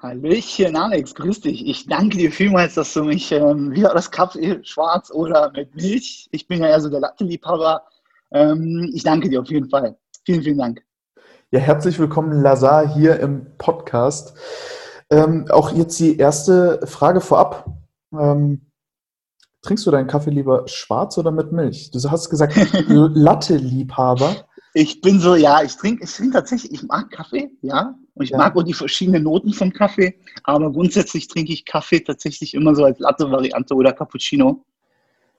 Hallöchen, Alex, grüß dich. Ich danke dir vielmals, dass du mich ähm, wieder das Kaffee schwarz oder mit Milch. Ich bin ja eher so der Latte-Liebhaber. Ähm, ich danke dir auf jeden Fall. Vielen, vielen Dank. Ja, herzlich willkommen, Lazar, hier im Podcast. Ähm, auch jetzt die erste Frage vorab. Ähm, trinkst du deinen Kaffee lieber schwarz oder mit Milch? Du hast gesagt, Latte-Liebhaber. Ich bin so, ja, ich trinke ich trink tatsächlich, ich mag Kaffee, ja. Und ich ja. mag auch die verschiedenen Noten vom Kaffee. Aber grundsätzlich trinke ich Kaffee tatsächlich immer so als Latte-Variante oder Cappuccino.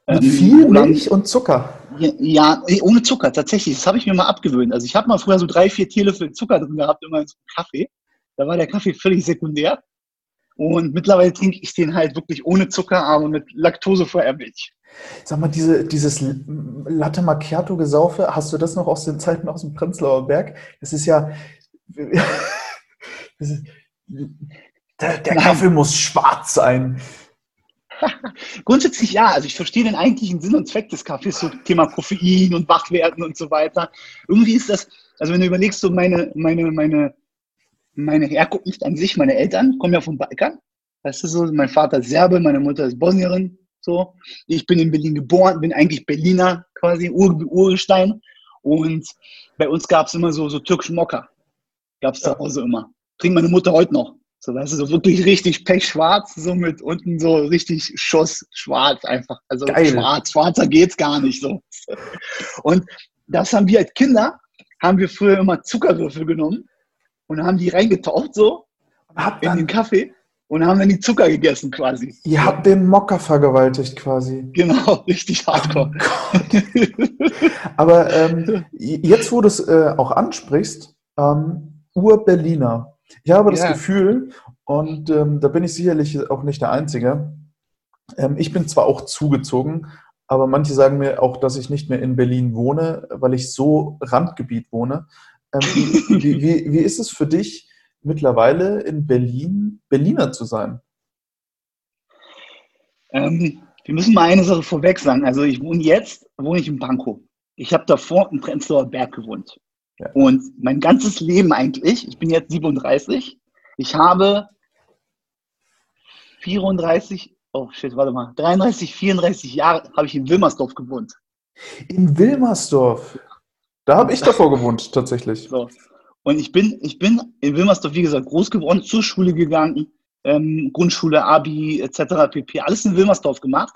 Mit ähm, viel Milch und Zucker. Ja, ja, ohne Zucker, tatsächlich. Das habe ich mir mal abgewöhnt. Also ich habe mal früher so drei, vier Teelöffel Zucker drin gehabt, immer in so einem Kaffee. Da war der Kaffee völlig sekundär. Und mittlerweile trinke ich den halt wirklich ohne Zucker, aber mit laktosefreier Milch. Sag mal, diese, dieses Latte Macchiato-Gesaufe, hast du das noch aus den Zeiten aus dem Prenzlauer Berg? Das ist ja. Das ist, der, der Kaffee muss schwarz sein. Grundsätzlich ja, also ich verstehe den eigentlichen Sinn und Zweck des Kaffees, so Thema Koffein und Wachwerden und so weiter. Irgendwie ist das, also wenn du überlegst, so meine, meine, meine, meine Herkunft an sich, meine Eltern kommen ja vom Balkan. Weißt du so, mein Vater ist Serbe, meine Mutter ist Bosnierin, so. Ich bin in Berlin geboren, bin eigentlich Berliner quasi, Ur Urgestein. Und bei uns gab es immer so, so türkischen Mokka. Gab es zu Hause immer. Trinkt meine Mutter heute noch. So, weißt du, so wirklich richtig pechschwarz, so mit unten so richtig Schuss schwarz einfach. Also Geil. schwarz, schwarzer geht's gar nicht so. Und das haben wir als Kinder, haben wir früher immer Zuckerwürfel genommen und haben die reingetaucht so in den Kaffee und haben dann die Zucker gegessen quasi. Ihr habt den Mocker vergewaltigt quasi. Genau, richtig hardcore. Oh Aber ähm, jetzt, wo du es äh, auch ansprichst, ähm, Ur-Berliner. Ich habe das yeah. Gefühl, und ähm, da bin ich sicherlich auch nicht der Einzige, ähm, ich bin zwar auch zugezogen, aber manche sagen mir auch, dass ich nicht mehr in Berlin wohne, weil ich so Randgebiet wohne. Ähm, wie, wie, wie ist es für dich, mittlerweile in Berlin Berliner zu sein? Ähm, wir müssen mal eine Sache vorweg sagen. Also ich wohne jetzt, wohne ich in Pankow. Ich habe davor im Prenzlauer Berg gewohnt. Ja. Und mein ganzes Leben eigentlich, ich bin jetzt 37, ich habe 34, oh shit, warte mal, 33, 34 Jahre habe ich in Wilmersdorf gewohnt. In Wilmersdorf? Da habe ich davor gewohnt, tatsächlich. So. Und ich bin, ich bin in Wilmersdorf, wie gesagt, groß geworden, zur Schule gegangen, ähm, Grundschule, Abi etc. pp. Alles in Wilmersdorf gemacht.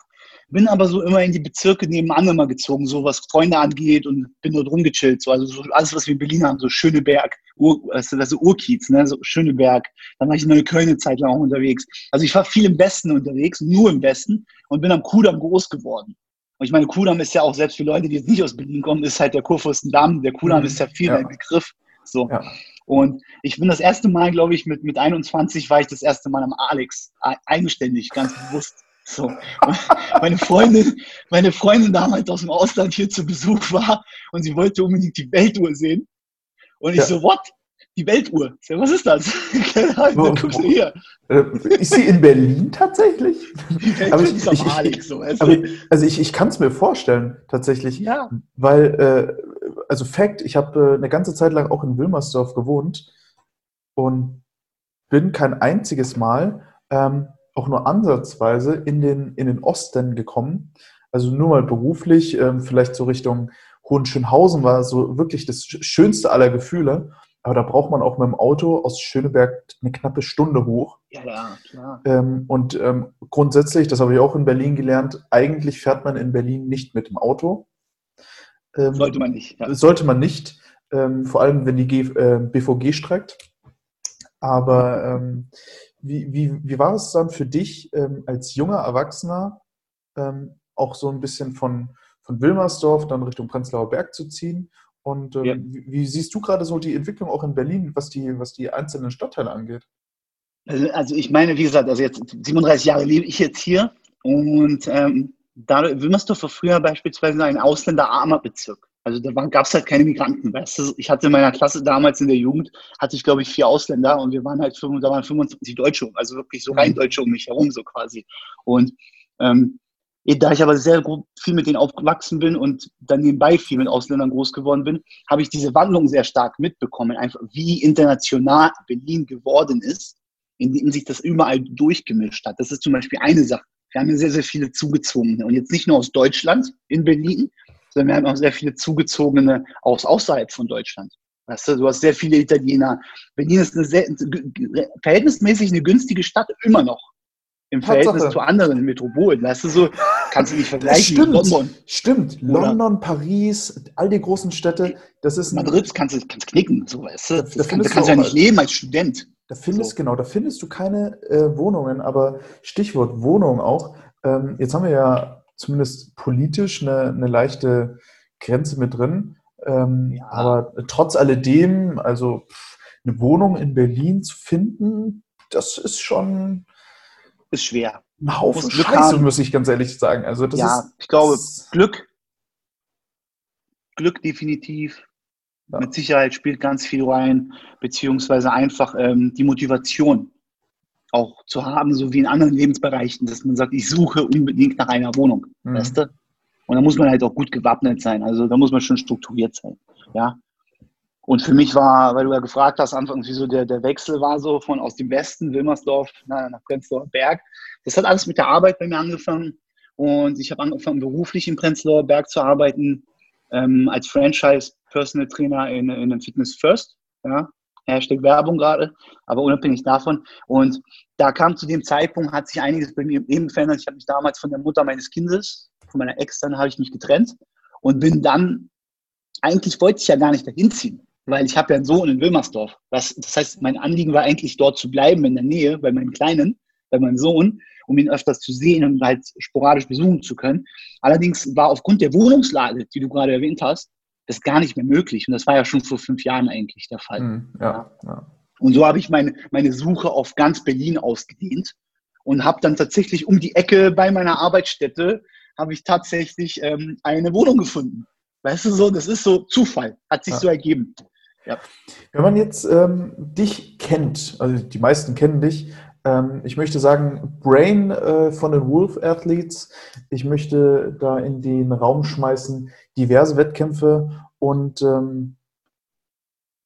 Bin aber so immer in die Bezirke nebenan immer gezogen, so was Freunde angeht und bin dort rumgechillt. So, also so alles, was wir in Berlin haben, so Schöneberg, Ur, also, also Urkiez, ne, so Schöneberg. Dann war ich in Neukölln eine Zeit lang auch unterwegs. Also ich war viel im Westen unterwegs, nur im Westen und bin am Kudamm groß geworden. Und ich meine, Kudamm ist ja auch selbst für Leute, die jetzt nicht aus Berlin kommen, ist halt der Kurfürstendamm. Der Kudamm mhm. ist ja viel ja. ein Begriff. So. Ja. Und ich bin das erste Mal, glaube ich, mit, mit 21 war ich das erste Mal am Alex, eigenständig, ganz bewusst. So. meine Freundin, meine Freundin damals aus dem Ausland hier zu Besuch war und sie wollte unbedingt die Weltuhr sehen. Und ich ja. so, what? Die Weltuhr. So, was ist das? Wo, guckst du hier. Äh, ist sie in Berlin tatsächlich? Aber ich, ich, Alex, so, aber, also ich, ich kann es mir vorstellen, tatsächlich. Ja. Weil äh, also Fact, ich habe äh, eine ganze Zeit lang auch in Wilmersdorf gewohnt und bin kein einziges Mal ähm, auch nur ansatzweise in den, in den Osten gekommen. Also nur mal beruflich, ähm, vielleicht so Richtung Hohenschönhausen war so wirklich das schönste aller Gefühle. Aber da braucht man auch mit dem Auto aus Schöneberg eine knappe Stunde hoch. Ja, klar. Ähm, und ähm, grundsätzlich, das habe ich auch in Berlin gelernt, eigentlich fährt man in Berlin nicht mit dem Auto, ähm, sollte man nicht. Ja. Sollte man nicht, ähm, vor allem wenn die G äh, BVG streikt. Aber ähm, wie, wie, wie war es dann für dich ähm, als junger Erwachsener ähm, auch so ein bisschen von, von Wilmersdorf dann Richtung Prenzlauer Berg zu ziehen? Und ähm, ja. wie, wie, siehst du gerade so die Entwicklung auch in Berlin, was die, was die einzelnen Stadtteile angeht? Also, also ich meine, wie gesagt, also jetzt 37 Jahre lebe ich jetzt hier und ähm, da Wilmersdorf war früher beispielsweise ein ausländerarmer Bezirk. Also da gab es halt keine Migranten. Weißt du? Ich hatte in meiner Klasse damals in der Jugend, hatte ich glaube ich vier Ausländer und wir waren halt, da waren 25 Deutsche, also wirklich so rein mhm. Deutsche um mich herum so quasi. Und ähm, da ich aber sehr viel mit denen aufgewachsen bin und dann nebenbei viel mit Ausländern groß geworden bin, habe ich diese Wandlung sehr stark mitbekommen, einfach wie international Berlin geworden ist in dem sich das überall durchgemischt hat. Das ist zum Beispiel eine Sache. Wir haben ja sehr, sehr viele Zugezogene. Und jetzt nicht nur aus Deutschland in Berlin, sondern wir haben auch sehr viele Zugezogene aus außerhalb von Deutschland. Weißt du, du hast sehr viele Italiener. Berlin ist eine sehr, verhältnismäßig eine günstige Stadt, immer noch. Im Tatsache. Verhältnis zu anderen Metropolen. Weißt du, so kannst du nicht vergleichen. Stimmt, London. Stimmt. London, Paris, all die großen Städte. Das ist Madrid kannst du kannst knicken. So, weißt du? Da, da, kann, da kannst du ja nicht leben als Student. Da findest, so. genau, da findest du keine äh, Wohnungen, aber Stichwort Wohnung auch. Ähm, jetzt haben wir ja zumindest politisch eine, eine leichte Grenze mit drin. Ähm, ja. Aber trotz alledem, also eine Wohnung in Berlin zu finden, das ist schon ist schwer. Ein Haufen Scheiße, muss ich ganz ehrlich sagen. Also das ja, ist, ich glaube, Glück, Glück definitiv. Ja. Mit Sicherheit spielt ganz viel rein, beziehungsweise einfach ähm, die Motivation auch zu haben, so wie in anderen Lebensbereichen, dass man sagt, ich suche unbedingt nach einer Wohnung. Mhm. Weißt du? Und da muss man halt auch gut gewappnet sein. Also da muss man schon strukturiert sein. Ja. Und für mich war, weil du ja gefragt hast, anfangs, wie so der, der Wechsel war, so von aus dem Westen, Wilmersdorf nach, nach Prenzlauer Berg. Das hat alles mit der Arbeit bei mir angefangen. Und ich habe angefangen, beruflich in Prenzlauer Berg zu arbeiten, ähm, als Franchise-Personal Trainer in, in einem Fitness First. Ja, Hashtag Werbung gerade, aber unabhängig davon. Und da kam zu dem Zeitpunkt, hat sich einiges bei mir eben verändert. Ich habe mich damals von der Mutter meines Kindes, von meiner Ex, dann habe ich mich getrennt und bin dann, eigentlich wollte ich ja gar nicht dahin ziehen, weil ich habe ja einen Sohn in Wilmersdorf. Das, das heißt, mein Anliegen war eigentlich dort zu bleiben in der Nähe bei meinem Kleinen, bei meinem Sohn, um ihn öfters zu sehen und halt sporadisch besuchen zu können. Allerdings war aufgrund der Wohnungslage, die du gerade erwähnt hast, das gar nicht mehr möglich. Und das war ja schon vor fünf Jahren eigentlich der Fall. Mhm, ja, ja. Und so habe ich meine, meine Suche auf ganz Berlin ausgedehnt und habe dann tatsächlich um die Ecke bei meiner Arbeitsstätte habe ich tatsächlich ähm, eine Wohnung gefunden. Weißt du so, das ist so Zufall, hat sich ja. so ergeben. Ja. Wenn man jetzt ähm, dich kennt, also die meisten kennen dich, ähm, ich möchte sagen, Brain äh, von den Wolf Athletes. Ich möchte da in den Raum schmeißen diverse Wettkämpfe und ähm,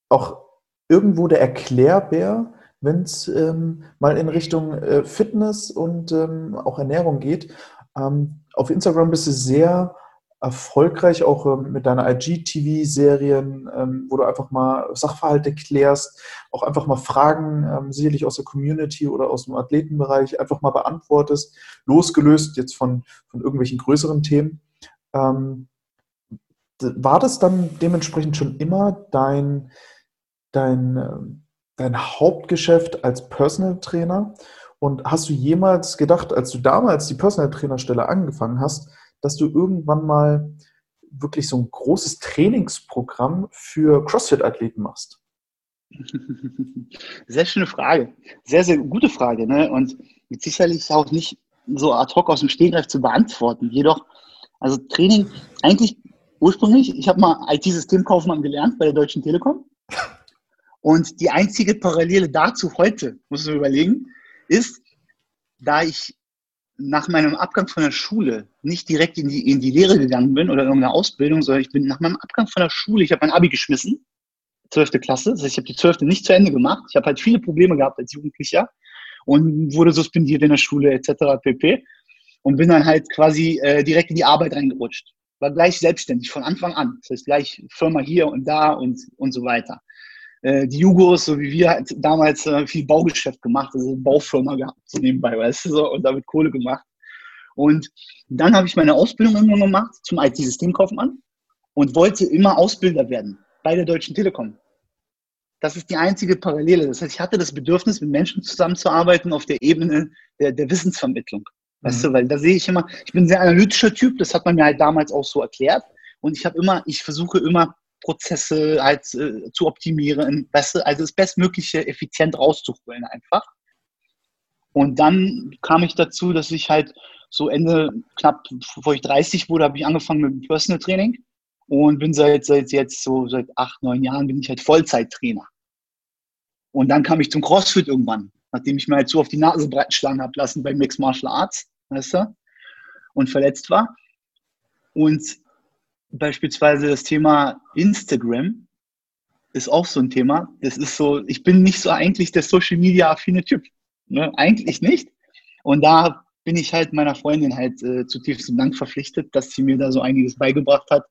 auch irgendwo der Erklärbär, wenn es ähm, mal in Richtung äh, Fitness und ähm, auch Ernährung geht. Ähm, auf Instagram bist du sehr erfolgreich, auch ähm, mit deiner IGTV-Serien, ähm, wo du einfach mal Sachverhalte klärst, auch einfach mal Fragen, ähm, sicherlich aus der Community oder aus dem Athletenbereich, einfach mal beantwortest, losgelöst jetzt von, von irgendwelchen größeren Themen. War das dann dementsprechend schon immer dein, dein, dein Hauptgeschäft als Personal Trainer? Und hast du jemals gedacht, als du damals die Personal Trainerstelle angefangen hast, dass du irgendwann mal wirklich so ein großes Trainingsprogramm für CrossFit-Athleten machst? Sehr schöne Frage. Sehr, sehr gute Frage. Ne? Und sicherlich auch nicht so ad hoc aus dem Stegreif zu beantworten. Jedoch, also Training, eigentlich ursprünglich, ich habe mal IT-Systemkaufmann gelernt bei der Deutschen Telekom. Und die einzige Parallele dazu heute, muss man überlegen, ist, da ich nach meinem Abgang von der Schule nicht direkt in die, in die Lehre gegangen bin oder in irgendeine Ausbildung, sondern ich bin nach meinem Abgang von der Schule, ich habe mein Abi geschmissen, 12. Klasse, das heißt, ich habe die 12. nicht zu Ende gemacht. Ich habe halt viele Probleme gehabt als Jugendlicher und wurde suspendiert in der Schule etc. pp. Und bin dann halt quasi äh, direkt in die Arbeit reingerutscht. War gleich selbstständig von Anfang an. Das heißt, gleich Firma hier und da und, und so weiter. Äh, die Jugos, so wie wir halt damals äh, viel Baugeschäft gemacht, also Baufirma gehabt, so nebenbei, weißt du, so, und damit Kohle gemacht. Und dann habe ich meine Ausbildung irgendwann gemacht zum IT-Systemkaufmann und wollte immer Ausbilder werden bei der Deutschen Telekom. Das ist die einzige Parallele. Das heißt, ich hatte das Bedürfnis, mit Menschen zusammenzuarbeiten auf der Ebene der, der Wissensvermittlung. Weißt mhm. du, weil da sehe ich immer, ich bin ein sehr analytischer Typ, das hat man mir halt damals auch so erklärt. Und ich habe immer, ich versuche immer Prozesse halt äh, zu optimieren, weißt also das Bestmögliche effizient rauszuholen einfach. Und dann kam ich dazu, dass ich halt so Ende, knapp bevor ich 30 wurde, habe ich angefangen mit dem Personal Training und bin seit, seit jetzt so seit acht, neun Jahren bin ich halt Vollzeittrainer. Und dann kam ich zum CrossFit irgendwann, nachdem ich mir halt so auf die Nase breiten schlagen habe lassen bei Mixed Martial Arts, weißt du, und verletzt war. Und beispielsweise das Thema Instagram ist auch so ein Thema. Das ist so, ich bin nicht so eigentlich der Social Media affine Typ. Ne? Eigentlich nicht. Und da bin ich halt meiner Freundin halt äh, zutiefst Dank verpflichtet, dass sie mir da so einiges beigebracht hat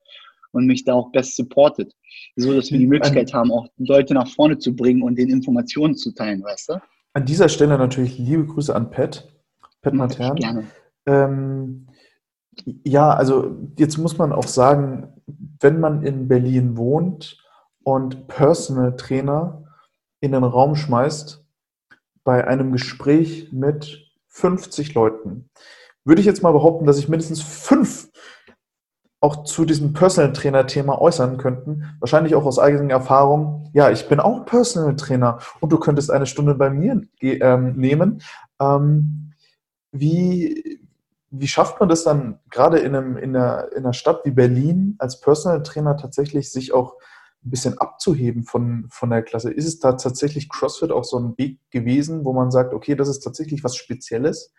und mich da auch best supportet. So, dass wir die Möglichkeit haben, auch Leute nach vorne zu bringen und den Informationen zu teilen, weißt du? An dieser Stelle natürlich liebe Grüße an Pat. Pat Matern. Gerne. Ähm, ja, also jetzt muss man auch sagen, wenn man in Berlin wohnt und Personal Trainer in den Raum schmeißt, bei einem Gespräch mit 50 Leuten, würde ich jetzt mal behaupten, dass ich mindestens fünf auch zu diesem Personal Trainer Thema äußern könnten. Wahrscheinlich auch aus eigener Erfahrung. Ja, ich bin auch Personal Trainer und du könntest eine Stunde bei mir ähm, nehmen. Ähm, wie, wie schafft man das dann gerade in, einem, in, einer, in einer Stadt wie Berlin als Personal Trainer tatsächlich sich auch ein bisschen abzuheben von, von der Klasse? Ist es da tatsächlich CrossFit auch so ein Weg gewesen, wo man sagt, okay, das ist tatsächlich was Spezielles?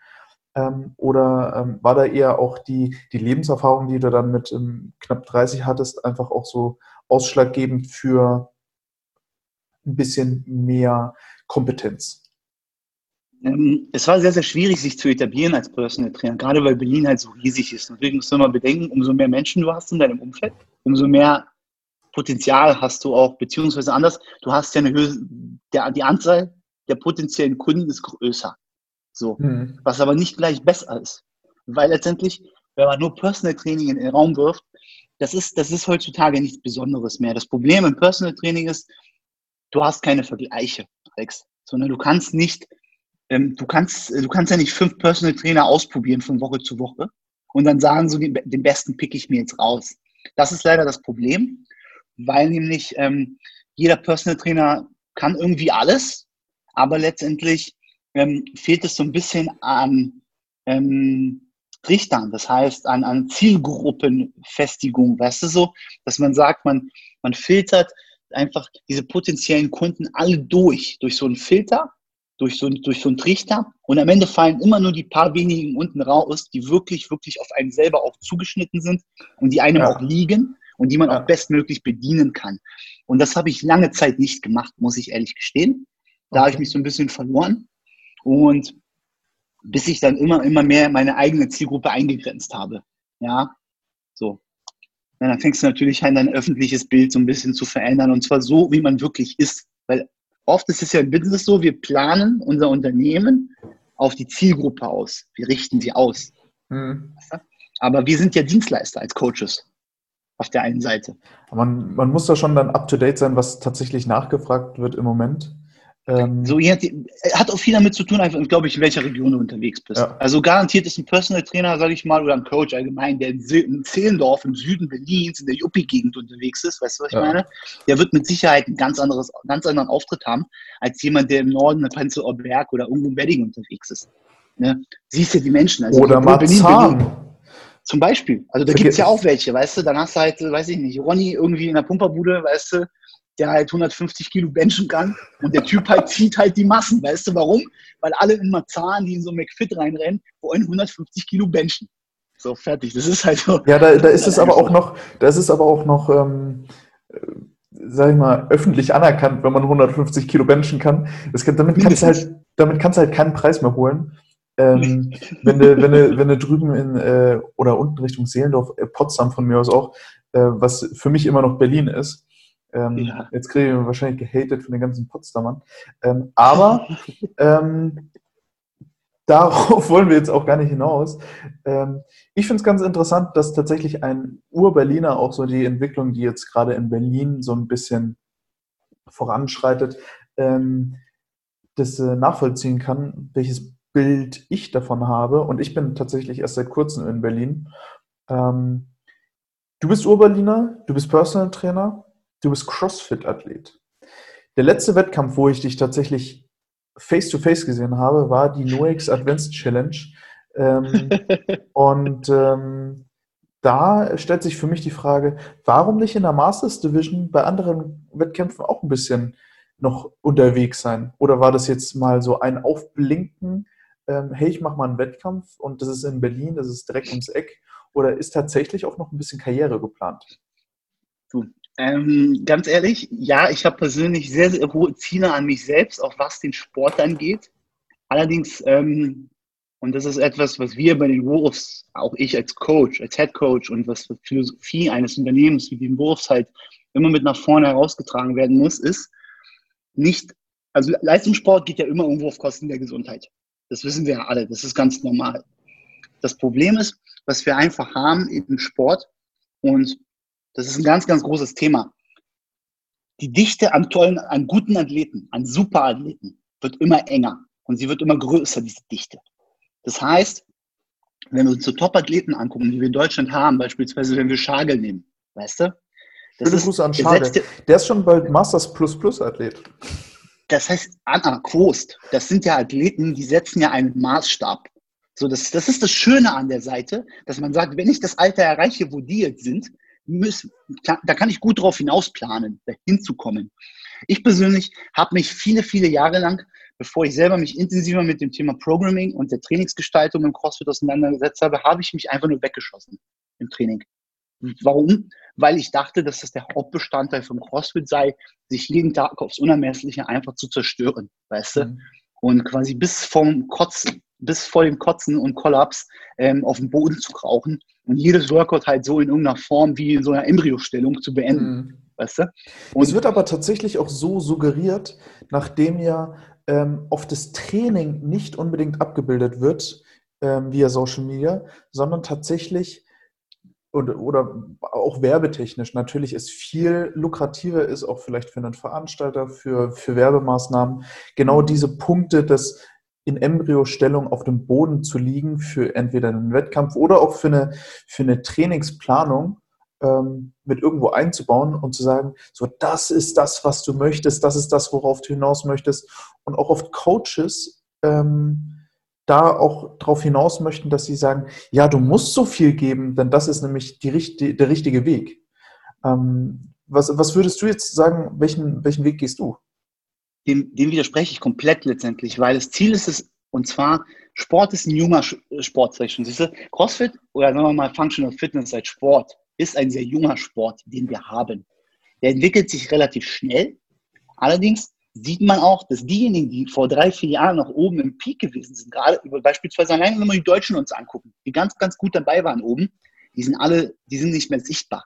Ähm, oder ähm, war da eher auch die, die Lebenserfahrung, die du dann mit ähm, knapp 30 hattest, einfach auch so ausschlaggebend für ein bisschen mehr Kompetenz? Ähm, es war sehr, sehr schwierig, sich zu etablieren als Personal Trainer, gerade weil Berlin halt so riesig ist. Natürlich musst du mal bedenken, umso mehr Menschen du hast in deinem Umfeld, umso mehr Potenzial hast du auch, beziehungsweise anders, du hast ja eine Höhe, der, die Anzahl der potenziellen Kunden ist größer. So. Mhm. Was aber nicht gleich besser ist. Weil letztendlich, wenn man nur Personal Training in den Raum wirft, das ist, das ist heutzutage nichts Besonderes mehr. Das Problem im Personal Training ist, du hast keine Vergleiche, Alex, sondern du kannst nicht, ähm, du kannst, du kannst ja nicht fünf Personal Trainer ausprobieren von Woche zu Woche und dann sagen so, den, den besten pick ich mir jetzt raus. Das ist leider das Problem, weil nämlich ähm, jeder Personal Trainer kann irgendwie alles, aber letztendlich ähm, fehlt es so ein bisschen an ähm, Richtern, das heißt an, an Zielgruppenfestigung, weißt du so, dass man sagt, man, man filtert einfach diese potenziellen Kunden alle durch, durch so einen Filter, durch so, durch so einen Trichter und am Ende fallen immer nur die paar wenigen unten raus, die wirklich, wirklich auf einen selber auch zugeschnitten sind und die einem ja. auch liegen und die man ja. auch bestmöglich bedienen kann. Und das habe ich lange Zeit nicht gemacht, muss ich ehrlich gestehen. Da okay. habe ich mich so ein bisschen verloren. Und bis ich dann immer, immer mehr meine eigene Zielgruppe eingegrenzt habe. Ja, so. Ja, dann fängst du natürlich an, dein öffentliches Bild so ein bisschen zu verändern und zwar so, wie man wirklich ist. Weil oft ist es ja im Business so, wir planen unser Unternehmen auf die Zielgruppe aus. Wir richten sie aus. Mhm. Aber wir sind ja Dienstleister als Coaches auf der einen Seite. Man, man muss da schon dann up-to-date sein, was tatsächlich nachgefragt wird im Moment. Ähm, so, hat auch viel damit zu tun, einfach, glaube ich, in welcher Region du unterwegs bist. Ja. Also garantiert ist ein Personal Trainer, sage ich mal, oder ein Coach allgemein, der in Zehlendorf im Süden Berlins, in der Juppie-Gegend unterwegs ist, weißt du, was ich ja. meine? Der wird mit Sicherheit einen ganz, anderes, ganz anderen Auftritt haben, als jemand, der im Norden in Prenzlauer Berg oder irgendwo in Wedding unterwegs ist. Ne? Siehst du die Menschen. Also oder Marzahn. Zum Beispiel. Also da gibt es ja auch welche, weißt du, dann hast du halt, weiß ich nicht, Ronny irgendwie in der Pumperbude, weißt du, der halt 150 Kilo benchen kann und der Typ halt zieht halt die Massen. Weißt du warum? Weil alle immer Zahlen, die in so McFit reinrennen, wollen 150 Kilo benchen. So, fertig. Das ist halt so. Ja, da, da ist es aber auch noch, da ist es aber auch noch, ähm, äh, sag ich mal, öffentlich anerkannt, wenn man 150 Kilo benchen kann. Das kann damit kannst du halt, damit kannst du halt keinen Preis mehr holen. Ähm, wenn, du, wenn, du, wenn du drüben in, äh, oder unten Richtung Seelendorf, äh, Potsdam von mir aus auch, äh, was für mich immer noch Berlin ist, ähm, ja. Jetzt kriege ich wahrscheinlich gehatet von den ganzen Potsdamern. Ähm, aber ähm, darauf wollen wir jetzt auch gar nicht hinaus. Ähm, ich finde es ganz interessant, dass tatsächlich ein Ur-Berliner auch so die Entwicklung, die jetzt gerade in Berlin so ein bisschen voranschreitet, ähm, das äh, nachvollziehen kann, welches Bild ich davon habe. Und ich bin tatsächlich erst seit kurzem in Berlin. Ähm, du bist Ur-Berliner, du bist Personal Trainer du bist CrossFit-Athlet. Der letzte Wettkampf, wo ich dich tatsächlich face-to-face -face gesehen habe, war die NoX Advanced Challenge. Ähm, und ähm, da stellt sich für mich die Frage, warum nicht in der Masters Division bei anderen Wettkämpfen auch ein bisschen noch unterwegs sein? Oder war das jetzt mal so ein Aufblinken, ähm, hey, ich mache mal einen Wettkampf und das ist in Berlin, das ist direkt ums Eck? Oder ist tatsächlich auch noch ein bisschen Karriere geplant? Du, ähm, ganz ehrlich, ja, ich habe persönlich sehr, sehr hohe Ziele an mich selbst, auch was den Sport angeht. Allerdings, ähm, und das ist etwas, was wir bei den Wolves, auch ich als Coach, als Head Coach und was für Philosophie eines Unternehmens wie den Wolves halt immer mit nach vorne herausgetragen werden muss, ist nicht, also Leistungssport geht ja immer irgendwo auf Kosten der Gesundheit. Das wissen wir ja alle, das ist ganz normal. Das Problem ist, was wir einfach haben im Sport, und das ist ein ganz, ganz großes Thema. Die Dichte an tollen, an guten Athleten, an Superathleten wird immer enger und sie wird immer größer, diese Dichte. Das heißt, wenn wir uns so Top-Athleten angucken, die wir in Deutschland haben, beispielsweise wenn wir Schagel nehmen, weißt du? Das Schöne Grüße an Schagel. Der ist schon bald Masters Plus Plus Athlet. Das heißt, Anna Quost, das sind ja Athleten, die setzen ja einen Maßstab. So, das, das ist das Schöne an der Seite, dass man sagt, wenn ich das Alter erreiche, wo die jetzt sind, müssen, da kann ich gut drauf hinausplanen, dahin zu kommen. Ich persönlich habe mich viele, viele Jahre lang, bevor ich selber mich intensiver mit dem Thema Programming und der Trainingsgestaltung im CrossFit auseinandergesetzt habe, habe ich mich einfach nur weggeschossen im Training. Warum? Weil ich dachte, dass das der Hauptbestandteil vom CrossFit sei, sich jeden Tag aufs Unermessliche einfach zu zerstören, weißt du? Mhm. Und quasi bis vom Kotzen bis vor dem Kotzen und Kollaps ähm, auf dem Boden zu krauchen und jedes Workout halt so in irgendeiner Form wie in so einer Embryostellung zu beenden. Mhm. Weißt du? Und es wird aber tatsächlich auch so suggeriert, nachdem ja ähm, oft das Training nicht unbedingt abgebildet wird ähm, via Social Media, sondern tatsächlich oder, oder auch werbetechnisch natürlich ist viel lukrativer ist, auch vielleicht für einen Veranstalter, für, für Werbemaßnahmen, genau diese Punkte des in Embryostellung auf dem Boden zu liegen für entweder einen Wettkampf oder auch für eine, für eine Trainingsplanung ähm, mit irgendwo einzubauen und zu sagen, so das ist das, was du möchtest, das ist das, worauf du hinaus möchtest. Und auch oft Coaches ähm, da auch darauf hinaus möchten, dass sie sagen, ja, du musst so viel geben, denn das ist nämlich die, der richtige Weg. Ähm, was, was würdest du jetzt sagen, welchen, welchen Weg gehst du? Dem, dem widerspreche ich komplett letztendlich, weil das Ziel ist es, und zwar, Sport ist ein junger Sport, ich schon. Siehst du? CrossFit oder sagen wir mal Functional Fitness als Sport ist ein sehr junger Sport, den wir haben. Der entwickelt sich relativ schnell. Allerdings sieht man auch, dass diejenigen, die vor drei, vier Jahren noch oben im Peak gewesen sind, gerade beispielsweise allein, wenn wir die Deutschen uns angucken, die ganz, ganz gut dabei waren oben, die sind alle, die sind nicht mehr sichtbar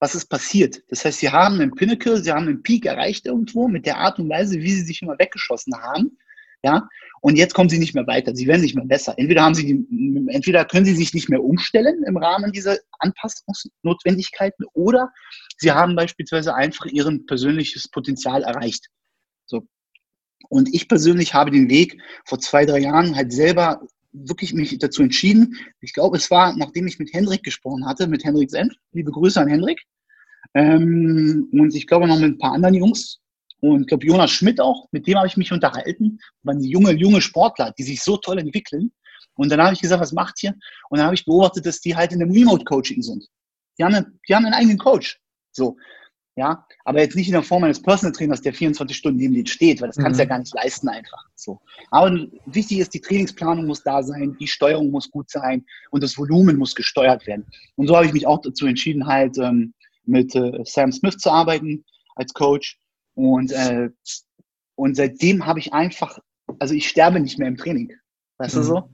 was ist passiert. Das heißt, sie haben einen Pinnacle, sie haben einen Peak erreicht irgendwo mit der Art und Weise, wie sie sich immer weggeschossen haben. Ja, und jetzt kommen sie nicht mehr weiter. Sie werden nicht mehr besser. Entweder haben sie, die, entweder können sie sich nicht mehr umstellen im Rahmen dieser Anpassungsnotwendigkeiten oder sie haben beispielsweise einfach ihren persönliches Potenzial erreicht. So. Und ich persönlich habe den Weg vor zwei, drei Jahren halt selber wirklich mich dazu entschieden. Ich glaube, es war, nachdem ich mit Hendrik gesprochen hatte, mit Hendrik Senf. Liebe Grüße an Hendrik. Ähm, und ich glaube noch mit ein paar anderen Jungs. Und ich glaube, Jonas Schmidt auch, mit dem habe ich mich unterhalten. Das waren junge, junge Sportler, die sich so toll entwickeln. Und dann habe ich gesagt, was macht ihr? Und dann habe ich beobachtet, dass die halt in einem Remote-Coaching sind. Die haben, die haben einen eigenen Coach. So. Ja, aber jetzt nicht in der Form eines Personal Trainers, der 24 Stunden neben dir steht, weil das kannst du ja mhm. gar nicht leisten einfach. So. Aber wichtig ist, die Trainingsplanung muss da sein, die Steuerung muss gut sein und das Volumen muss gesteuert werden. Und so habe ich mich auch dazu entschieden, halt ähm, mit äh, Sam Smith zu arbeiten als Coach. Und, äh, und seitdem habe ich einfach, also ich sterbe nicht mehr im Training. Weißt mhm. du so?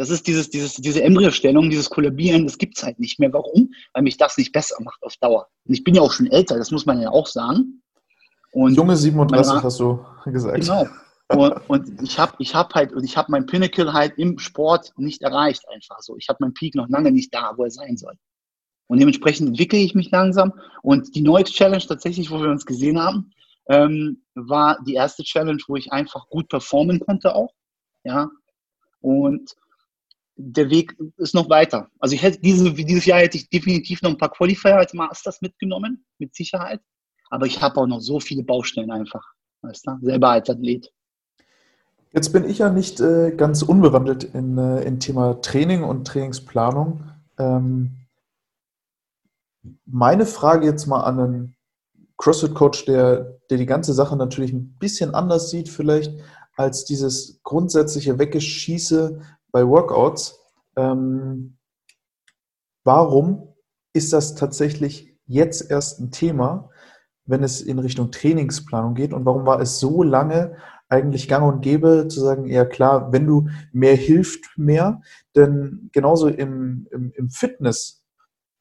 Das ist dieses, dieses, diese Embryostellung, dieses Kollabieren, das gibt es halt nicht mehr. Warum? Weil mich das nicht besser macht auf Dauer. Und ich bin ja auch schon älter, das muss man ja auch sagen. Und Junge 37 meine, hast du gesagt. Genau. Und, und ich habe ich hab halt, und ich habe mein Pinnacle halt im Sport nicht erreicht einfach so. Ich habe meinen Peak noch lange nicht da, wo er sein soll. Und dementsprechend entwickle ich mich langsam. Und die neue Challenge tatsächlich, wo wir uns gesehen haben, ähm, war die erste Challenge, wo ich einfach gut performen konnte auch. Ja. Und der Weg ist noch weiter. Also ich hätte diese, dieses Jahr hätte ich definitiv noch ein paar Qualifier als Masters mitgenommen, mit Sicherheit. Aber ich habe auch noch so viele Baustellen einfach, weißt du, selber als Athlet. Jetzt bin ich ja nicht äh, ganz unbewandelt in, äh, in Thema Training und Trainingsplanung. Ähm, meine Frage jetzt mal an einen CrossFit-Coach, der, der die ganze Sache natürlich ein bisschen anders sieht, vielleicht als dieses grundsätzliche Weggeschieße bei Workouts. Ähm, warum ist das tatsächlich jetzt erst ein Thema, wenn es in Richtung Trainingsplanung geht? Und warum war es so lange eigentlich gang und gäbe, zu sagen, ja klar, wenn du mehr hilft, mehr. Denn genauso im, im, im Fitness,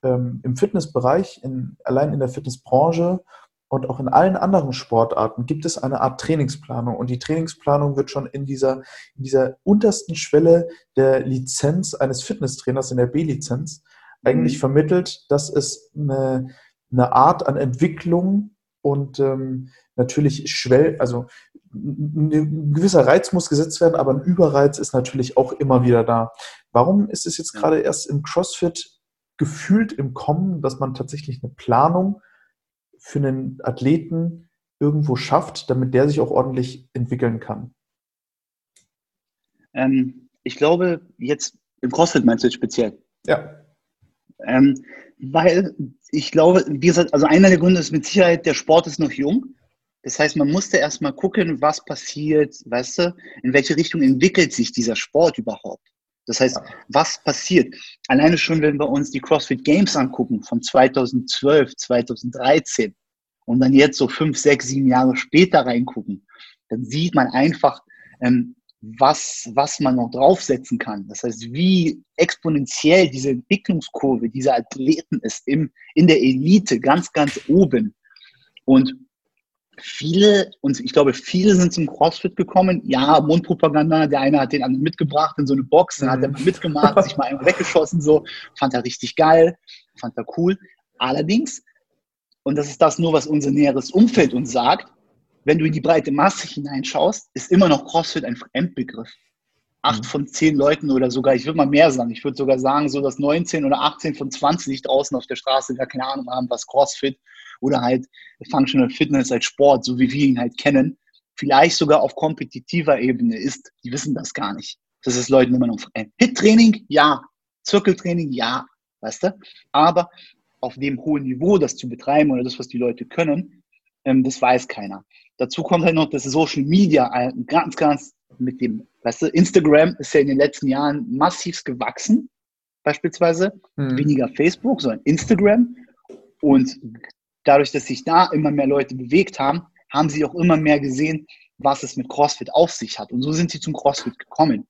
ähm, im Fitnessbereich, in, allein in der Fitnessbranche und auch in allen anderen Sportarten gibt es eine Art Trainingsplanung. Und die Trainingsplanung wird schon in dieser, in dieser untersten Schwelle der Lizenz eines Fitnesstrainers, in der B-Lizenz, eigentlich mhm. vermittelt, dass es eine, eine Art an Entwicklung und ähm, natürlich schwell, also ein gewisser Reiz muss gesetzt werden, aber ein Überreiz ist natürlich auch immer wieder da. Warum ist es jetzt gerade erst im CrossFit gefühlt im Kommen, dass man tatsächlich eine Planung für einen Athleten irgendwo schafft, damit der sich auch ordentlich entwickeln kann? Ähm, ich glaube, jetzt im CrossFit meinst du jetzt speziell? Ja. Ähm, weil ich glaube, wie gesagt, also einer der Gründe ist mit Sicherheit, der Sport ist noch jung. Das heißt, man musste erstmal gucken, was passiert, weißt du, in welche Richtung entwickelt sich dieser Sport überhaupt. Das heißt, was passiert? Alleine schon, wenn wir uns die CrossFit Games angucken von 2012, 2013 und dann jetzt so fünf, sechs, sieben Jahre später reingucken, dann sieht man einfach, ähm, was, was man noch draufsetzen kann. Das heißt, wie exponentiell diese Entwicklungskurve dieser Athleten ist im, in der Elite, ganz, ganz oben. Und viele, und ich glaube, viele sind zum CrossFit gekommen. Ja, Mundpropaganda, der eine hat den anderen mitgebracht in so eine Box, dann hat er mal mitgemacht, sich mal einmal weggeschossen, so, fand er richtig geil, fand er cool. Allerdings, und das ist das nur, was unser näheres Umfeld uns sagt, wenn du in die breite Masse hineinschaust, ist immer noch CrossFit ein Fremdbegriff. Acht mhm. von zehn Leuten oder sogar, ich würde mal mehr sagen, ich würde sogar sagen, so dass 19 oder 18 von 20 draußen auf der Straße gar keine Ahnung haben, was CrossFit oder halt Functional Fitness als Sport, so wie wir ihn halt kennen, vielleicht sogar auf kompetitiver Ebene ist. Die wissen das gar nicht. Das ist Leuten immer noch ein Hit-Training, ja. Zirkeltraining, ja. Weißt du? Aber auf dem hohen Niveau das zu betreiben oder das, was die Leute können, ähm, das weiß keiner. Dazu kommt halt noch das Social Media ganz, ganz mit dem, weißt du, Instagram ist ja in den letzten Jahren massiv gewachsen, beispielsweise. Mhm. Weniger Facebook, sondern Instagram. Und dadurch, dass sich da immer mehr Leute bewegt haben, haben sie auch immer mehr gesehen, was es mit CrossFit auf sich hat. Und so sind sie zum CrossFit gekommen.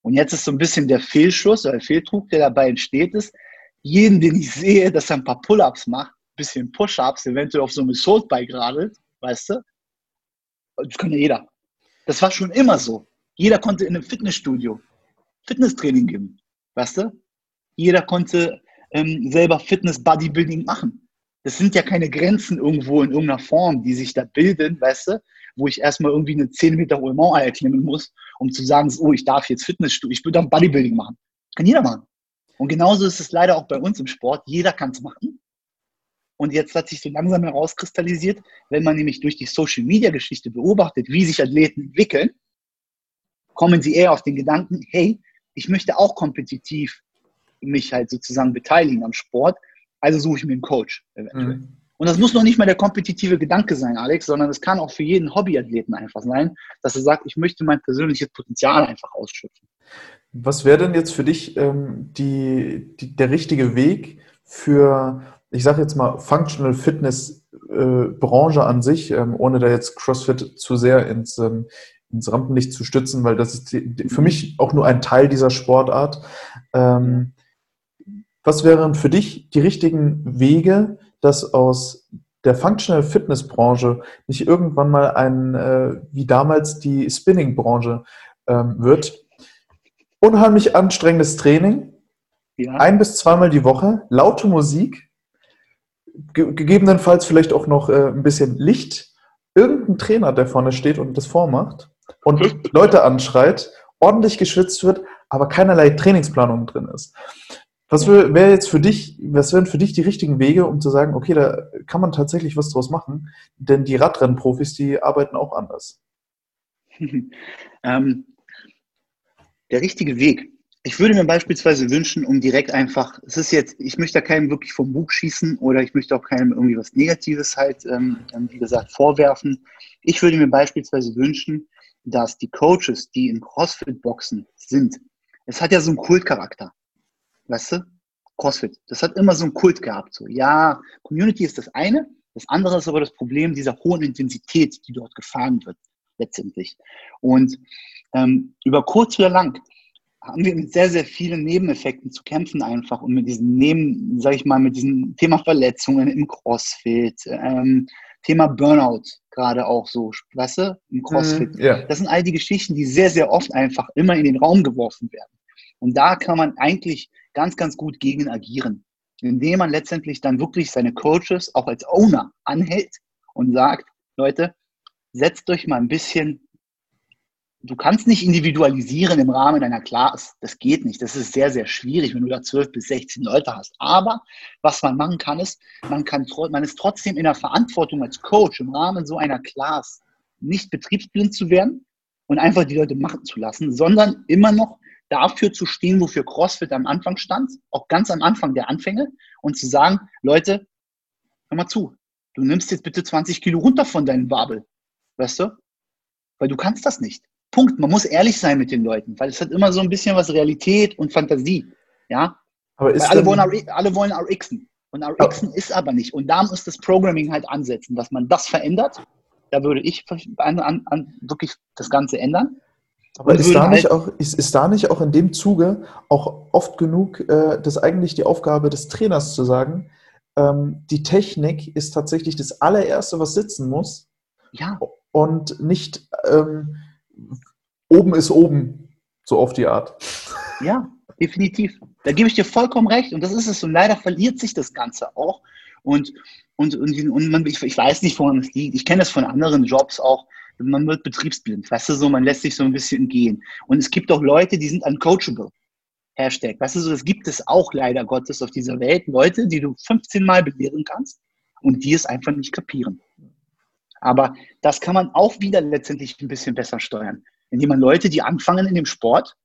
Und jetzt ist so ein bisschen der Fehlschuss oder der Fehltrug, der dabei entsteht, ist, jeden, den ich sehe, dass er ein paar Pull-Ups macht, ein bisschen Push-Ups, eventuell auf so einem Assault-Bike radelt, weißt du, das kann ja jeder. Das war schon immer so. Jeder konnte in einem Fitnessstudio Fitnesstraining geben. Weißt du? Jeder konnte ähm, selber Fitness-Bodybuilding machen. Das sind ja keine Grenzen irgendwo in irgendeiner Form, die sich da bilden, weißt du? Wo ich erstmal irgendwie eine 10 Meter Ullmont erklimmen muss, um zu sagen, oh, ich darf jetzt Fitnessstudio, ich würde auch Bodybuilding machen. Kann jeder machen. Und genauso ist es leider auch bei uns im Sport. Jeder kann es machen. Und jetzt hat sich so langsam herauskristallisiert, wenn man nämlich durch die Social Media Geschichte beobachtet, wie sich Athleten entwickeln, kommen sie eher auf den Gedanken, hey, ich möchte auch kompetitiv mich halt sozusagen beteiligen am Sport, also suche ich mir einen Coach eventuell. Mhm. Und das muss noch nicht mal der kompetitive Gedanke sein, Alex, sondern es kann auch für jeden Hobbyathleten einfach sein, dass er sagt, ich möchte mein persönliches Potenzial einfach ausschöpfen. Was wäre denn jetzt für dich ähm, die, die, der richtige Weg für ich sage jetzt mal, Functional Fitness äh, Branche an sich, ähm, ohne da jetzt CrossFit zu sehr ins, ähm, ins Rampenlicht zu stützen, weil das ist die, die, für mich auch nur ein Teil dieser Sportart. Ähm, was wären für dich die richtigen Wege, dass aus der Functional Fitness Branche nicht irgendwann mal ein, äh, wie damals die Spinning Branche ähm, wird? Unheimlich anstrengendes Training, ja. ein bis zweimal die Woche, laute Musik, gegebenenfalls vielleicht auch noch äh, ein bisschen Licht, irgendein Trainer, der vorne steht und das vormacht und Leute anschreit, ordentlich geschwitzt wird, aber keinerlei Trainingsplanung drin ist. Was wäre jetzt für dich, was wären für dich die richtigen Wege, um zu sagen, okay, da kann man tatsächlich was draus machen? Denn die Radrennprofis, die arbeiten auch anders. ähm, der richtige Weg ich würde mir beispielsweise wünschen, um direkt einfach, es ist jetzt, ich möchte da keinem wirklich vom Bug schießen oder ich möchte auch keinem irgendwie was Negatives halt, ähm, ähm, wie gesagt, vorwerfen. Ich würde mir beispielsweise wünschen, dass die Coaches, die in CrossFit-Boxen sind, es hat ja so einen Kultcharakter. Weißt du? CrossFit. Das hat immer so einen Kult gehabt. So, ja, Community ist das eine. Das andere ist aber das Problem dieser hohen Intensität, die dort gefahren wird. letztendlich. Und ähm, über kurz oder lang haben wir mit sehr, sehr vielen Nebeneffekten zu kämpfen einfach und mit diesen Neben, sag ich mal, mit diesem Thema Verletzungen im CrossFit, ähm, Thema Burnout gerade auch so, weißt du, im mhm, CrossFit. Mm, yeah. Das sind all die Geschichten, die sehr, sehr oft einfach immer in den Raum geworfen werden. Und da kann man eigentlich ganz, ganz gut gegen agieren, indem man letztendlich dann wirklich seine Coaches auch als Owner anhält und sagt, Leute, setzt euch mal ein bisschen du kannst nicht individualisieren im Rahmen einer Class. Das geht nicht. Das ist sehr, sehr schwierig, wenn du da 12 bis 16 Leute hast. Aber was man machen kann, ist, man, kann, man ist trotzdem in der Verantwortung als Coach im Rahmen so einer Class nicht betriebsblind zu werden und einfach die Leute machen zu lassen, sondern immer noch dafür zu stehen, wofür CrossFit am Anfang stand, auch ganz am Anfang der Anfänge und zu sagen, Leute, hör mal zu, du nimmst jetzt bitte 20 Kilo runter von deinem Wabel, weißt du? Weil du kannst das nicht. Punkt. Man muss ehrlich sein mit den Leuten, weil es hat immer so ein bisschen was Realität und Fantasie. Ja? Aber ist alle, wollen, alle wollen RXen. Und RXen ja. ist aber nicht. Und da muss das Programming halt ansetzen, dass man das verändert. Da würde ich an, an wirklich das Ganze ändern. Aber ist da, nicht halt auch, ist, ist da nicht auch in dem Zuge auch oft genug äh, das eigentlich die Aufgabe des Trainers zu sagen, ähm, die Technik ist tatsächlich das allererste, was sitzen muss. Ja. Und nicht ähm, oben ist oben, so auf die Art. Ja, definitiv. Da gebe ich dir vollkommen recht. Und das ist es. Und leider verliert sich das Ganze auch. Und, und, und, und man, ich, ich weiß nicht, woran es liegt. Ich kenne das von anderen Jobs auch. Man wird betriebsblind. Weißt du so, man lässt sich so ein bisschen gehen. Und es gibt auch Leute, die sind uncoachable. Hashtag. Weißt du so, das gibt es auch leider Gottes auf dieser Welt. Leute, die du 15 Mal belehren kannst und die es einfach nicht kapieren. Aber das kann man auch wieder letztendlich ein bisschen besser steuern, indem man Leute, die anfangen in dem Sport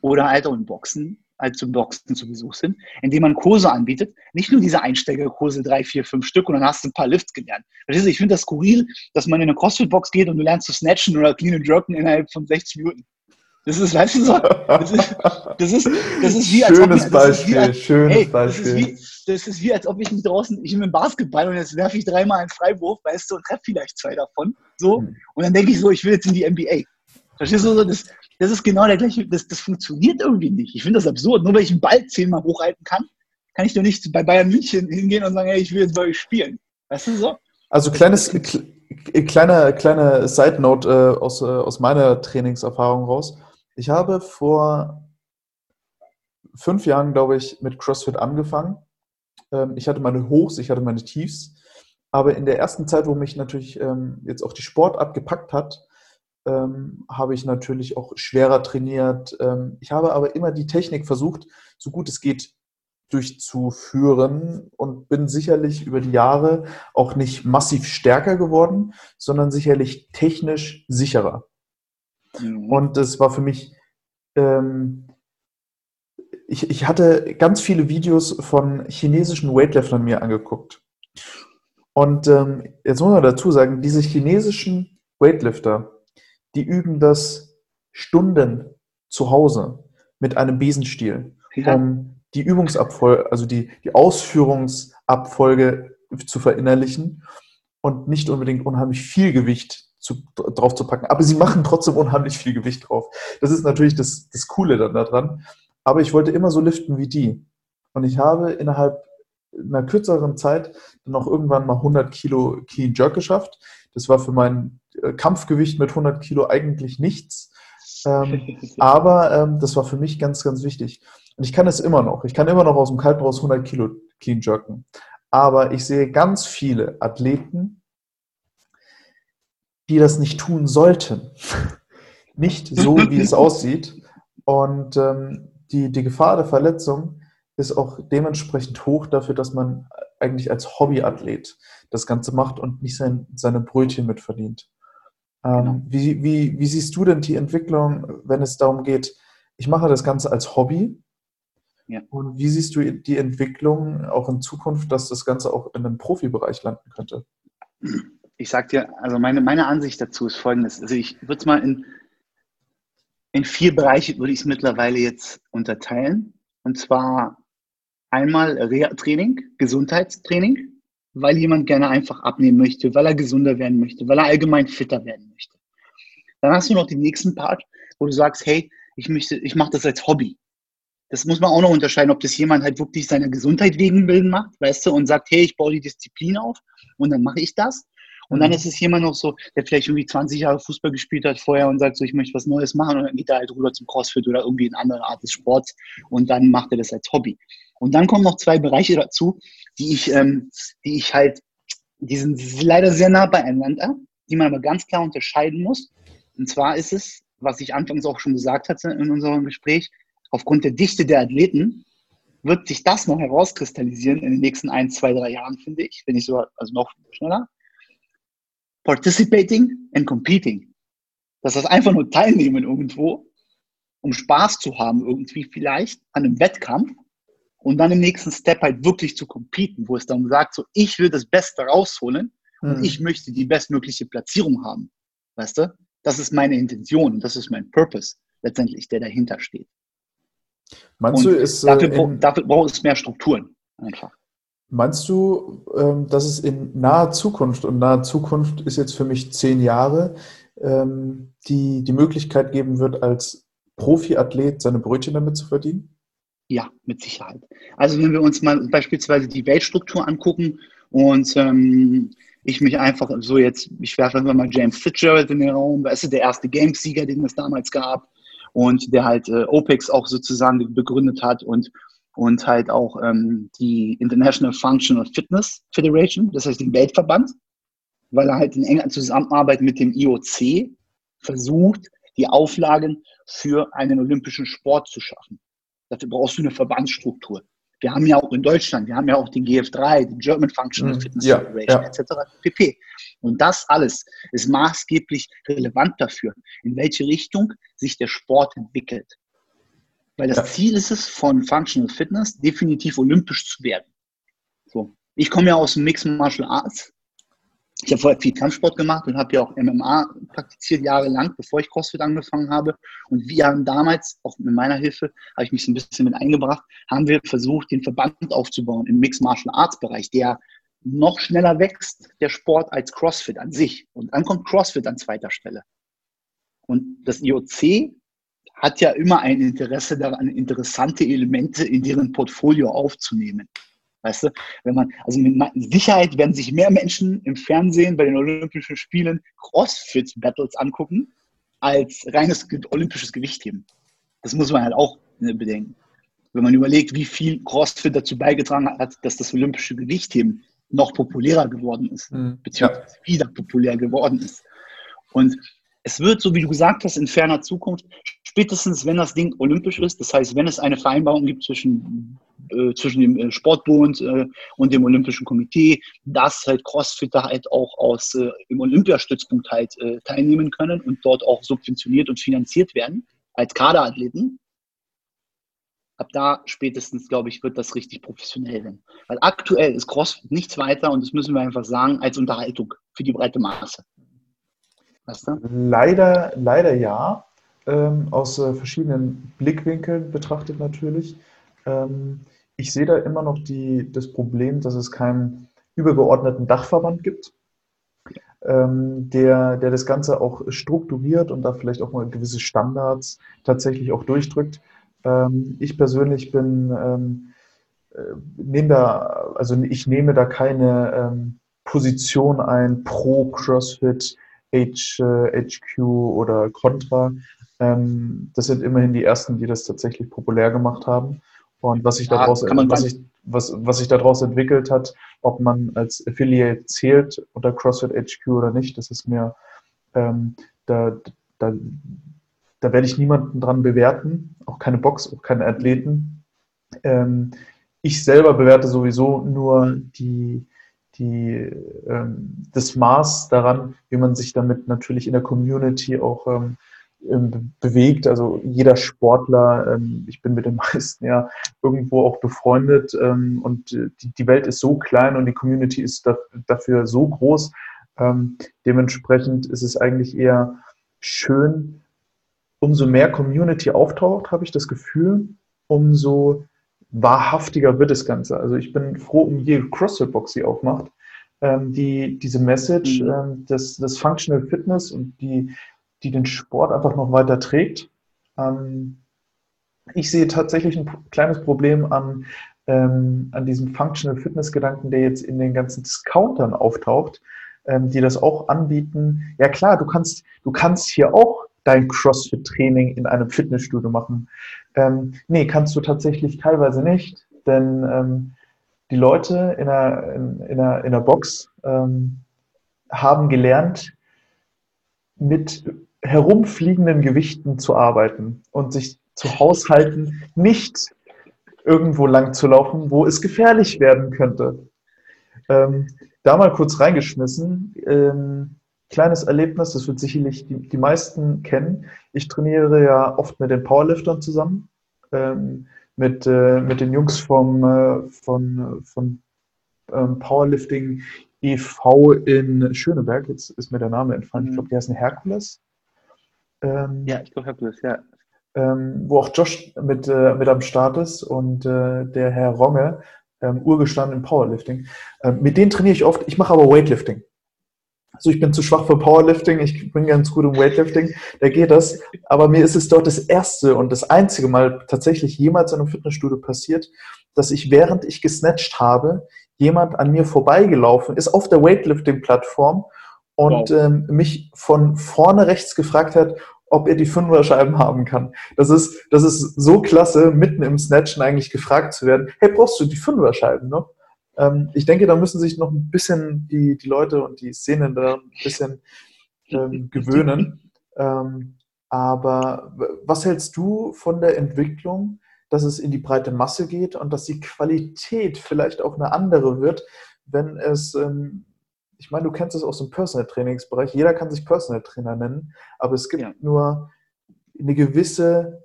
oder halt auch im Boxen, halt zum Boxen zu Besuch sind, indem man Kurse anbietet, nicht nur diese Einsteigerkurse, drei, vier, fünf Stück und dann hast du ein paar Lifts gelernt. Ich finde das skurril, dass man in eine CrossFit-Box geht und du lernst zu snatchen oder clean and jerken innerhalb von 60 Minuten. Das ist, weißt du so, das ist, das ist, das ist wie, als schönes ob ich, Beispiel, als, schönes hey, Beispiel. Das ist, wie, das ist wie, als ob ich mich draußen, ich bin Basketball und jetzt werfe ich dreimal einen Freiwurf, weißt du, und treffe vielleicht zwei davon, so, hm. und dann denke ich so, ich will jetzt in die NBA. Verstehst du das, das ist genau der gleiche, das, das funktioniert irgendwie nicht. Ich finde das absurd. Nur weil ich einen Ball zehnmal hochhalten kann, kann ich doch nicht bei Bayern München hingehen und sagen, hey, ich will jetzt bei euch spielen. Weißt du so? Also kleines, kleine, kleine Side Note äh, aus, äh, aus meiner Trainingserfahrung raus. Ich habe vor fünf Jahren, glaube ich, mit CrossFit angefangen. Ähm, ich hatte meine Hochs, ich hatte meine Tiefs. Aber in der ersten Zeit, wo mich natürlich ähm, jetzt auch die Sport abgepackt hat, ähm, habe ich natürlich auch schwerer trainiert. ich habe aber immer die Technik versucht, so gut es geht, durchzuführen und bin sicherlich über die Jahre auch nicht massiv stärker geworden, sondern sicherlich technisch sicherer. Mhm. Und das war für mich, ähm, ich, ich hatte ganz viele Videos von chinesischen Weightliftern mir angeguckt. Und ähm, jetzt muss man dazu sagen, diese chinesischen Weightlifter, die üben das Stunden zu Hause mit einem Besenstiel, ja. um die Übungsabfolge, also die, die Ausführungsabfolge zu verinnerlichen und nicht unbedingt unheimlich viel Gewicht zu, drauf zu packen. Aber sie machen trotzdem unheimlich viel Gewicht drauf. Das ist natürlich das, das Coole dann daran. Aber ich wollte immer so liften wie die. Und ich habe innerhalb einer kürzeren Zeit dann auch irgendwann mal 100 Kilo Clean Jerk geschafft. Das war für mein äh, Kampfgewicht mit 100 Kilo eigentlich nichts. Ähm, aber ähm, das war für mich ganz, ganz wichtig. Und ich kann es immer noch. Ich kann immer noch aus dem Kalten raus 100 Kilo Clean Jerken. Aber ich sehe ganz viele Athleten, die das nicht tun sollten. nicht so, wie es aussieht. Und ähm, die, die Gefahr der Verletzung ist auch dementsprechend hoch dafür, dass man eigentlich als Hobbyathlet das Ganze macht und nicht sein, seine Brötchen mitverdient. Ähm, genau. wie, wie, wie siehst du denn die Entwicklung, wenn es darum geht, ich mache das Ganze als Hobby? Ja. Und wie siehst du die Entwicklung auch in Zukunft, dass das Ganze auch in den Profibereich landen könnte? ich sag dir, also meine, meine Ansicht dazu ist folgendes. Also ich würde es mal in, in vier Bereiche würde ich es mittlerweile jetzt unterteilen. Und zwar einmal Reha-Training, Gesundheitstraining, weil jemand gerne einfach abnehmen möchte, weil er gesunder werden möchte, weil er allgemein fitter werden möchte. Dann hast du noch den nächsten Part, wo du sagst, hey, ich möchte, ich mache das als Hobby. Das muss man auch noch unterscheiden, ob das jemand halt wirklich seiner Gesundheit wegen Bilden macht, weißt du, und sagt, hey, ich baue die Disziplin auf und dann mache ich das. Und dann mhm. ist es jemand noch so, der vielleicht irgendwie 20 Jahre Fußball gespielt hat vorher und sagt so, ich möchte was Neues machen und dann geht er halt rüber zum Crossfit oder irgendwie eine andere Art des Sports und dann macht er das als Hobby. Und dann kommen noch zwei Bereiche dazu, die ich, ähm, die ich halt, die sind leider sehr nah beieinander, die man aber ganz klar unterscheiden muss. Und zwar ist es, was ich anfangs auch schon gesagt hatte in unserem Gespräch, aufgrund der Dichte der Athleten wird sich das noch herauskristallisieren in den nächsten ein, zwei, drei Jahren, finde ich, wenn nicht so, also noch schneller. Participating and competing. Das heißt einfach nur teilnehmen irgendwo, um Spaß zu haben irgendwie vielleicht an einem Wettkampf und dann im nächsten Step halt wirklich zu competen, wo es dann sagt, so ich will das Beste rausholen mhm. und ich möchte die bestmögliche Platzierung haben. Weißt du? Das ist meine Intention, das ist mein Purpose letztendlich, der dahinter steht. Meinst und du, ist, dafür, äh, in, dafür braucht es mehr Strukturen einfach. Meinst du, ähm, dass es in naher Zukunft, und nahe Zukunft ist jetzt für mich zehn Jahre, ähm, die, die Möglichkeit geben wird, als Profiathlet seine Brötchen damit zu verdienen? Ja, mit Sicherheit. Also wenn wir uns mal beispielsweise die Weltstruktur angucken und ähm, ich mich einfach so jetzt, ich werfe einfach mal James Fitzgerald in den Raum, weißt du, der erste Gamesieger, den es damals gab und der halt äh, OPEX auch sozusagen begründet hat und, und halt auch ähm, die International Functional Fitness Federation, das heißt den Weltverband, weil er halt in enger Zusammenarbeit mit dem IOC versucht, die Auflagen für einen olympischen Sport zu schaffen. Dafür brauchst du eine Verbandsstruktur. Wir haben ja auch in Deutschland, wir haben ja auch den GF3, den German Functional mhm. Fitness ja, Federation ja. etc. pp. Und das alles ist maßgeblich relevant dafür, in welche Richtung sich der Sport entwickelt. Weil das ja. Ziel ist es, von Functional Fitness definitiv olympisch zu werden. So. Ich komme ja aus dem Mixed Martial Arts ich habe vorher viel Kampfsport gemacht und habe ja auch MMA praktiziert jahrelang, bevor ich CrossFit angefangen habe. Und wir haben damals, auch mit meiner Hilfe, habe ich mich so ein bisschen mit eingebracht, haben wir versucht, den Verband aufzubauen im Mixed Martial Arts Bereich, der noch schneller wächst, der Sport, als CrossFit an sich. Und dann kommt CrossFit an zweiter Stelle. Und das IOC hat ja immer ein Interesse daran, interessante Elemente in deren Portfolio aufzunehmen. Weißt du, wenn man, also mit Sicherheit werden sich mehr Menschen im Fernsehen bei den Olympischen Spielen Crossfit-Battles angucken, als reines olympisches Gewichtheben. Das muss man halt auch ne, bedenken. Wenn man überlegt, wie viel Crossfit dazu beigetragen hat, dass das olympische Gewichtheben noch populärer geworden ist, mhm. beziehungsweise wieder populär geworden ist. Und es wird, so wie du gesagt hast, in ferner Zukunft, spätestens wenn das Ding olympisch ist, das heißt, wenn es eine Vereinbarung gibt zwischen, äh, zwischen dem äh, Sportbund äh, und dem Olympischen Komitee, dass halt Crossfitter halt auch aus äh, im Olympiastützpunkt halt äh, teilnehmen können und dort auch subventioniert und finanziert werden als Kaderathleten. Ab da spätestens, glaube ich, wird das richtig professionell werden. Weil aktuell ist CrossFit nichts weiter und das müssen wir einfach sagen, als Unterhaltung für die breite Maße. Weißt du? Leider, leider ja. Ähm, aus äh, verschiedenen Blickwinkeln betrachtet natürlich. Ähm, ich sehe da immer noch die, das Problem, dass es keinen übergeordneten Dachverband gibt, ähm, der, der das Ganze auch strukturiert und da vielleicht auch mal gewisse Standards tatsächlich auch durchdrückt. Ähm, ich persönlich bin, ähm, äh, nehme da, also ich nehme da keine ähm, Position ein pro CrossFit, H, HQ oder Contra. Ähm, das sind immerhin die ersten, die das tatsächlich populär gemacht haben. Und was sich daraus, was sich, was, was sich daraus entwickelt hat, ob man als Affiliate zählt unter CrossFit HQ oder nicht, das ist mir, ähm, da, da, da werde ich niemanden dran bewerten, auch keine Box, auch keine Athleten. Ähm, ich selber bewerte sowieso nur die, die, ähm, das Maß daran, wie man sich damit natürlich in der Community auch ähm bewegt. Also jeder Sportler, ähm, ich bin mit den meisten ja irgendwo auch befreundet ähm, und die, die, Welt ist so klein und die Community ist da, dafür so groß. Ähm, dementsprechend ist es eigentlich eher schön, umso mehr Community auftaucht, habe ich das Gefühl, umso wahrhaftiger wird das Ganze. Also ich bin froh um jede CrossFit-Box, die aufmacht, ähm, die diese Message mhm. ähm, des, des Functional Fitness und die die den Sport einfach noch weiter trägt. Ähm, ich sehe tatsächlich ein kleines Problem an, ähm, an diesem Functional Fitness Gedanken, der jetzt in den ganzen Discountern auftaucht, ähm, die das auch anbieten. Ja klar, du kannst, du kannst hier auch dein CrossFit-Training in einem Fitnessstudio machen. Ähm, nee, kannst du tatsächlich teilweise nicht, denn ähm, die Leute in einer, in, in einer, in einer Box ähm, haben gelernt, mit herumfliegenden Gewichten zu arbeiten und sich zu haushalten, nicht irgendwo lang zu laufen, wo es gefährlich werden könnte. Ähm, da mal kurz reingeschmissen. Ähm, kleines Erlebnis, das wird sicherlich die, die, meisten kennen. Ich trainiere ja oft mit den Powerliftern zusammen, ähm, mit, äh, mit den Jungs vom, äh, von, von ähm, Powerlifting e.V. in Schöneberg. Jetzt ist mir der Name entfallen. Ich mhm. glaube, die heißen Herkules. Ähm, ja, ich glaube Herkules, ja. Ähm, wo auch Josh mit, äh, mit am Start ist und äh, der Herr Ronge, ähm, Urgestein im Powerlifting. Ähm, mit denen trainiere ich oft. Ich mache aber Weightlifting. Also ich bin zu schwach für Powerlifting, ich bin ganz gut im Weightlifting, da geht das. Aber mir ist es dort das erste und das einzige Mal tatsächlich jemals in einem Fitnessstudio passiert, dass ich während ich gesnatcht habe, jemand an mir vorbeigelaufen ist auf der Weightlifting-Plattform und wow. ähm, mich von vorne rechts gefragt hat, ob er die Fünfer-Scheiben haben kann. Das ist, das ist so klasse, mitten im Snatchen eigentlich gefragt zu werden, hey, brauchst du die Fünfer-Scheiben noch? Ähm, ich denke, da müssen sich noch ein bisschen die, die Leute und die Szenen da ein bisschen ähm, gewöhnen. Ähm, aber was hältst du von der Entwicklung, dass es in die breite Masse geht und dass die Qualität vielleicht auch eine andere wird, wenn es ähm, ich meine, du kennst es aus dem Personal Trainingsbereich. Jeder kann sich Personal Trainer nennen, aber es gibt ja. nur eine gewisse,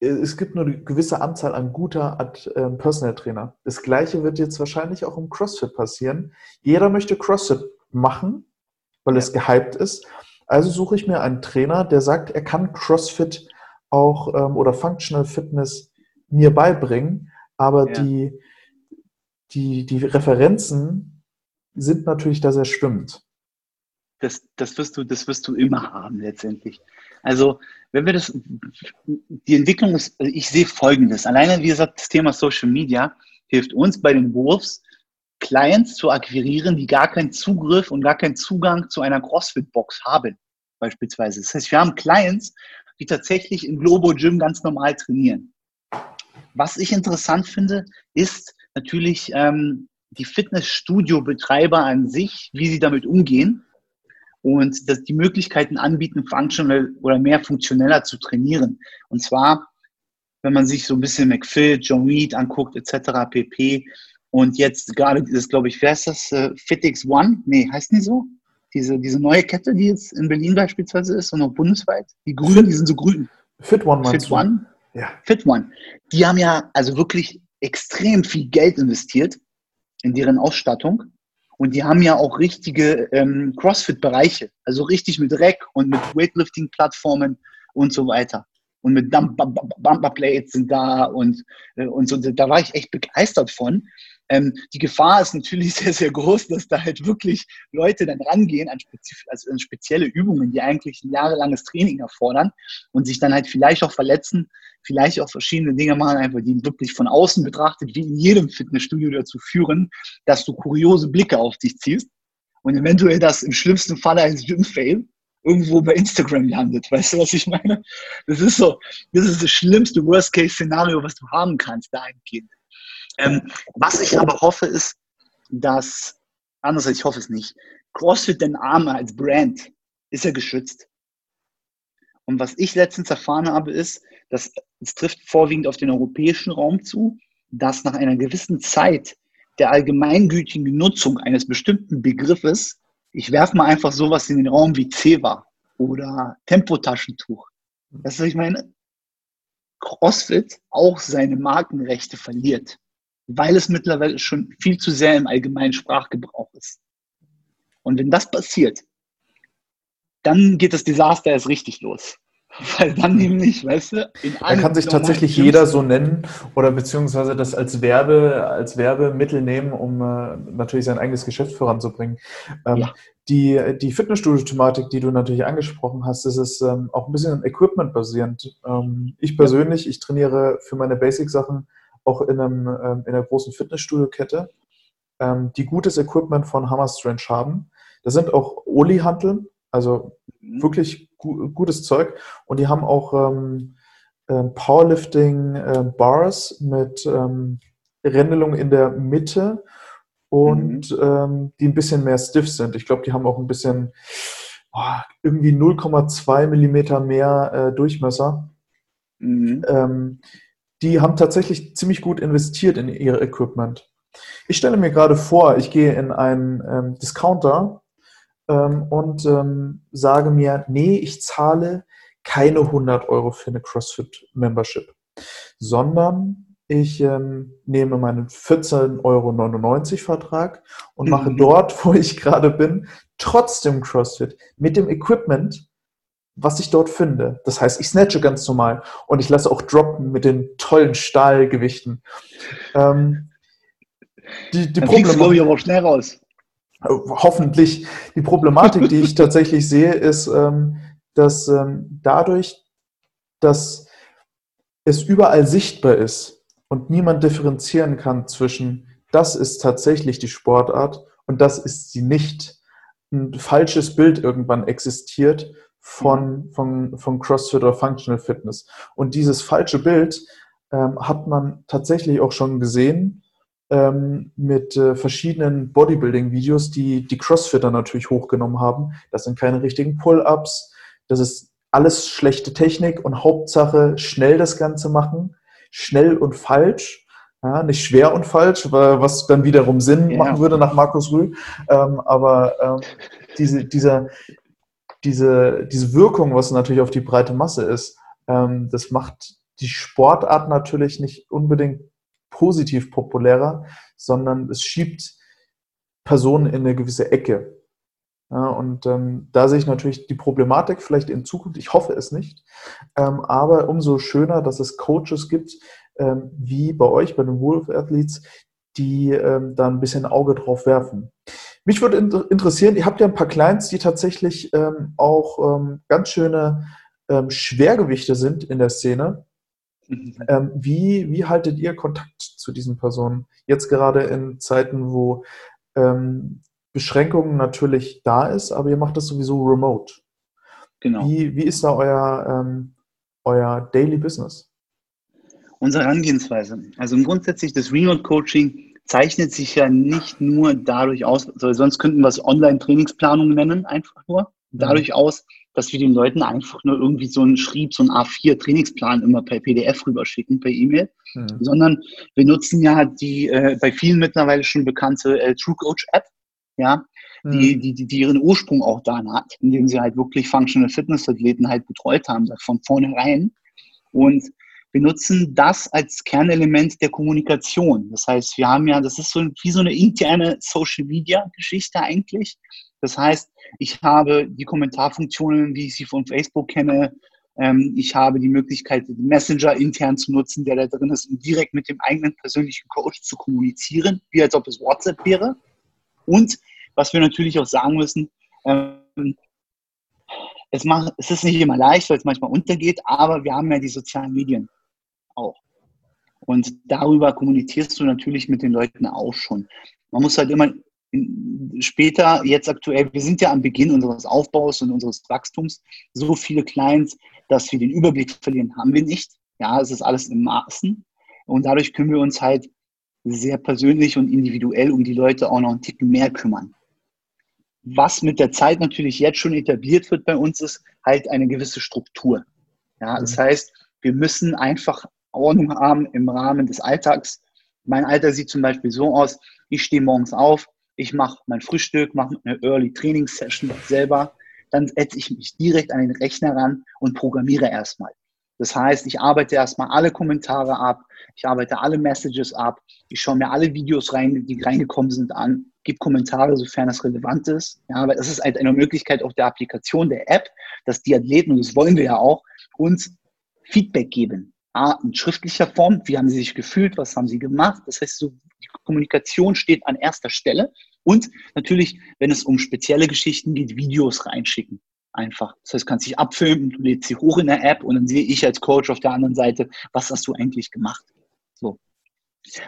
es gibt nur eine gewisse Anzahl an guter äh, Personal Trainer. Das Gleiche wird jetzt wahrscheinlich auch im CrossFit passieren. Jeder möchte CrossFit machen, weil ja. es gehypt ist. Also suche ich mir einen Trainer, der sagt, er kann CrossFit auch ähm, oder Functional Fitness mir beibringen, aber ja. die, die, die Referenzen sind natürlich da sehr schwimmend. Das, das, wirst du, das wirst du immer haben letztendlich. Also, wenn wir das, die Entwicklung ist, also ich sehe Folgendes. Alleine, wie gesagt, das Thema Social Media hilft uns bei den Wolves, Clients zu akquirieren, die gar keinen Zugriff und gar keinen Zugang zu einer CrossFit-Box haben, beispielsweise. Das heißt, wir haben Clients, die tatsächlich im Globo Gym ganz normal trainieren. Was ich interessant finde, ist natürlich ähm, die Fitnessstudio-Betreiber an sich, wie sie damit umgehen und dass die Möglichkeiten anbieten, functional oder mehr funktioneller zu trainieren. Und zwar, wenn man sich so ein bisschen McPhil, John Reed anguckt, etc., pp. Und jetzt gerade das, glaube ich, wer ist das? Äh, FitX One? Nee, heißt nicht so? Diese, diese neue Kette, die jetzt in Berlin beispielsweise ist und auch bundesweit. Die Grünen, die sind so grün. Fit One, Fit One? Ja. Fit One. Die haben ja also wirklich extrem viel Geld investiert in deren Ausstattung. Und die haben ja auch richtige ähm, CrossFit-Bereiche, also richtig mit Rack und mit Weightlifting-Plattformen und so weiter. Und mit Bumper-Plates sind da und, äh, und so. Da war ich echt begeistert von. Ähm, die Gefahr ist natürlich sehr, sehr groß, dass da halt wirklich Leute dann rangehen an, spezif also an spezielle Übungen, die eigentlich ein jahrelanges Training erfordern und sich dann halt vielleicht auch verletzen, vielleicht auch verschiedene Dinge machen, einfach die wirklich von außen betrachtet, wie in jedem Fitnessstudio dazu führen, dass du kuriose Blicke auf dich ziehst und eventuell das im schlimmsten Falle als Gym-Fail irgendwo bei Instagram landet. Weißt du, was ich meine? Das ist so, das ist das schlimmste Worst-Case-Szenario, was du haben kannst, dahingehend. Ähm, was ich aber hoffe, ist, dass, andererseits, ich hoffe es nicht, CrossFit den Arme als Brand ist ja geschützt. Und was ich letztens erfahren habe, ist, dass es trifft vorwiegend auf den europäischen Raum zu, dass nach einer gewissen Zeit der allgemeingültigen Nutzung eines bestimmten Begriffes, ich werfe mal einfach sowas in den Raum wie Ceva oder Tempotaschentuch. Das ist, was ich meine, CrossFit auch seine Markenrechte verliert weil es mittlerweile schon viel zu sehr im allgemeinen Sprachgebrauch ist. Und wenn das passiert, dann geht das Desaster erst richtig los. Weil dann nämlich, weißt du, in Dann kann sich tatsächlich jeder so nennen oder beziehungsweise das als Werbe, als Werbemittel nehmen, um äh, natürlich sein eigenes Geschäft voranzubringen. Ähm, ja. Die, die Fitnessstudio-Thematik, die du natürlich angesprochen hast, ist es ähm, auch ein bisschen Equipment-basierend. Ähm, ich persönlich, ich trainiere für meine Basic-Sachen auch in, einem, ähm, in einer großen Fitnessstudio-Kette, ähm, die gutes Equipment von Hammer Strange haben. Das sind auch Oli-Hanteln, also mhm. wirklich gu gutes Zeug. Und die haben auch ähm, äh, Powerlifting äh, Bars mit ähm, Rändelung in der Mitte und mhm. ähm, die ein bisschen mehr stiff sind. Ich glaube, die haben auch ein bisschen oh, irgendwie 0,2 Millimeter mehr äh, Durchmesser. Mhm. Ähm, die haben tatsächlich ziemlich gut investiert in ihr Equipment. Ich stelle mir gerade vor, ich gehe in einen ähm, Discounter ähm, und ähm, sage mir, nee, ich zahle keine 100 Euro für eine CrossFit-Membership, sondern ich ähm, nehme meinen 14,99 Euro Vertrag und mache mhm. dort, wo ich gerade bin, trotzdem CrossFit mit dem Equipment, was ich dort finde. Das heißt, ich snatche ganz normal und ich lasse auch droppen mit den tollen Stahlgewichten. Ähm, die die Problematik, aber schnell raus hoffentlich. Die Problematik, die ich tatsächlich sehe, ist, ähm, dass ähm, dadurch, dass es überall sichtbar ist und niemand differenzieren kann zwischen, das ist tatsächlich die Sportart und das ist sie nicht, ein falsches Bild irgendwann existiert von, von, von CrossFit oder Functional Fitness. Und dieses falsche Bild ähm, hat man tatsächlich auch schon gesehen ähm, mit äh, verschiedenen Bodybuilding-Videos, die die Crossfitter natürlich hochgenommen haben. Das sind keine richtigen Pull-ups. Das ist alles schlechte Technik und Hauptsache schnell das Ganze machen. Schnell und falsch. Ja, nicht schwer und falsch, was dann wiederum Sinn ja. machen würde nach Markus Rühl. Ähm, aber ähm, diese, dieser, diese, diese Wirkung, was natürlich auf die breite Masse ist, ähm, das macht die Sportart natürlich nicht unbedingt positiv populärer, sondern es schiebt Personen in eine gewisse Ecke. Ja, und ähm, da sehe ich natürlich die Problematik vielleicht in Zukunft, ich hoffe es nicht, ähm, aber umso schöner, dass es Coaches gibt, ähm, wie bei euch, bei den Wolf Athletes, die ähm, da ein bisschen Auge drauf werfen. Mich würde inter interessieren, ihr habt ja ein paar Clients, die tatsächlich ähm, auch ähm, ganz schöne Schwergewichte sind in der Szene. Mhm. Ähm, wie, wie haltet ihr Kontakt zu diesen Personen? Jetzt gerade in Zeiten, wo ähm, Beschränkungen natürlich da ist, aber ihr macht das sowieso remote. Genau. Wie, wie ist da euer, ähm, euer Daily Business? Unsere Herangehensweise. Also grundsätzlich das Remote Coaching zeichnet sich ja nicht nur dadurch aus, sonst könnten wir es Online-Trainingsplanung nennen, einfach nur, mhm. dadurch aus, dass wir den Leuten einfach nur irgendwie so einen Schrieb, so einen A4-Trainingsplan immer per PDF rüberschicken, per E-Mail, mhm. sondern wir nutzen ja die äh, bei vielen mittlerweile schon bekannte äh, True Coach App, ja, mhm. die, die, die, die ihren Ursprung auch da hat, indem sie halt wirklich Functional Fitness Athleten halt betreut haben, von vornherein. Und wir nutzen das als Kernelement der Kommunikation. Das heißt, wir haben ja, das ist so wie so eine interne Social Media Geschichte eigentlich. Das heißt, ich habe die Kommentarfunktionen, wie ich sie von Facebook kenne. Ähm, ich habe die Möglichkeit, den Messenger intern zu nutzen, der da drin ist, um direkt mit dem eigenen persönlichen Coach zu kommunizieren, wie als ob es WhatsApp wäre. Und was wir natürlich auch sagen müssen, ähm, es, es ist nicht immer leicht, weil es manchmal untergeht, aber wir haben ja die sozialen Medien auch. Und darüber kommunizierst du natürlich mit den Leuten auch schon. Man muss halt immer später, jetzt aktuell, wir sind ja am Beginn unseres Aufbaus und unseres Wachstums, so viele Clients, dass wir den Überblick verlieren, haben wir nicht. Ja, es ist alles im Maßen. Und dadurch können wir uns halt sehr persönlich und individuell um die Leute auch noch einen Ticken mehr kümmern. Was mit der Zeit natürlich jetzt schon etabliert wird bei uns, ist halt eine gewisse Struktur. Ja, das mhm. heißt, wir müssen einfach Ordnung haben im Rahmen des Alltags. Mein Alter sieht zum Beispiel so aus, ich stehe morgens auf, ich mache mein Frühstück, mache eine Early Training Session selber, dann setze ich mich direkt an den Rechner ran und programmiere erstmal. Das heißt, ich arbeite erstmal alle Kommentare ab, ich arbeite alle Messages ab, ich schaue mir alle Videos rein, die reingekommen sind an gib Kommentare, sofern das relevant ist. Ja, weil das ist halt eine Möglichkeit auch der Applikation der App, dass die Athleten, und das wollen wir ja auch, uns Feedback geben. A, in schriftlicher Form, wie haben sie sich gefühlt, was haben sie gemacht. Das heißt, so, die Kommunikation steht an erster Stelle. Und natürlich, wenn es um spezielle Geschichten geht, Videos reinschicken. Einfach. Das heißt, du kannst dich abfilmen, du lädst sie hoch in der App und dann sehe ich als Coach auf der anderen Seite, was hast du eigentlich gemacht. So.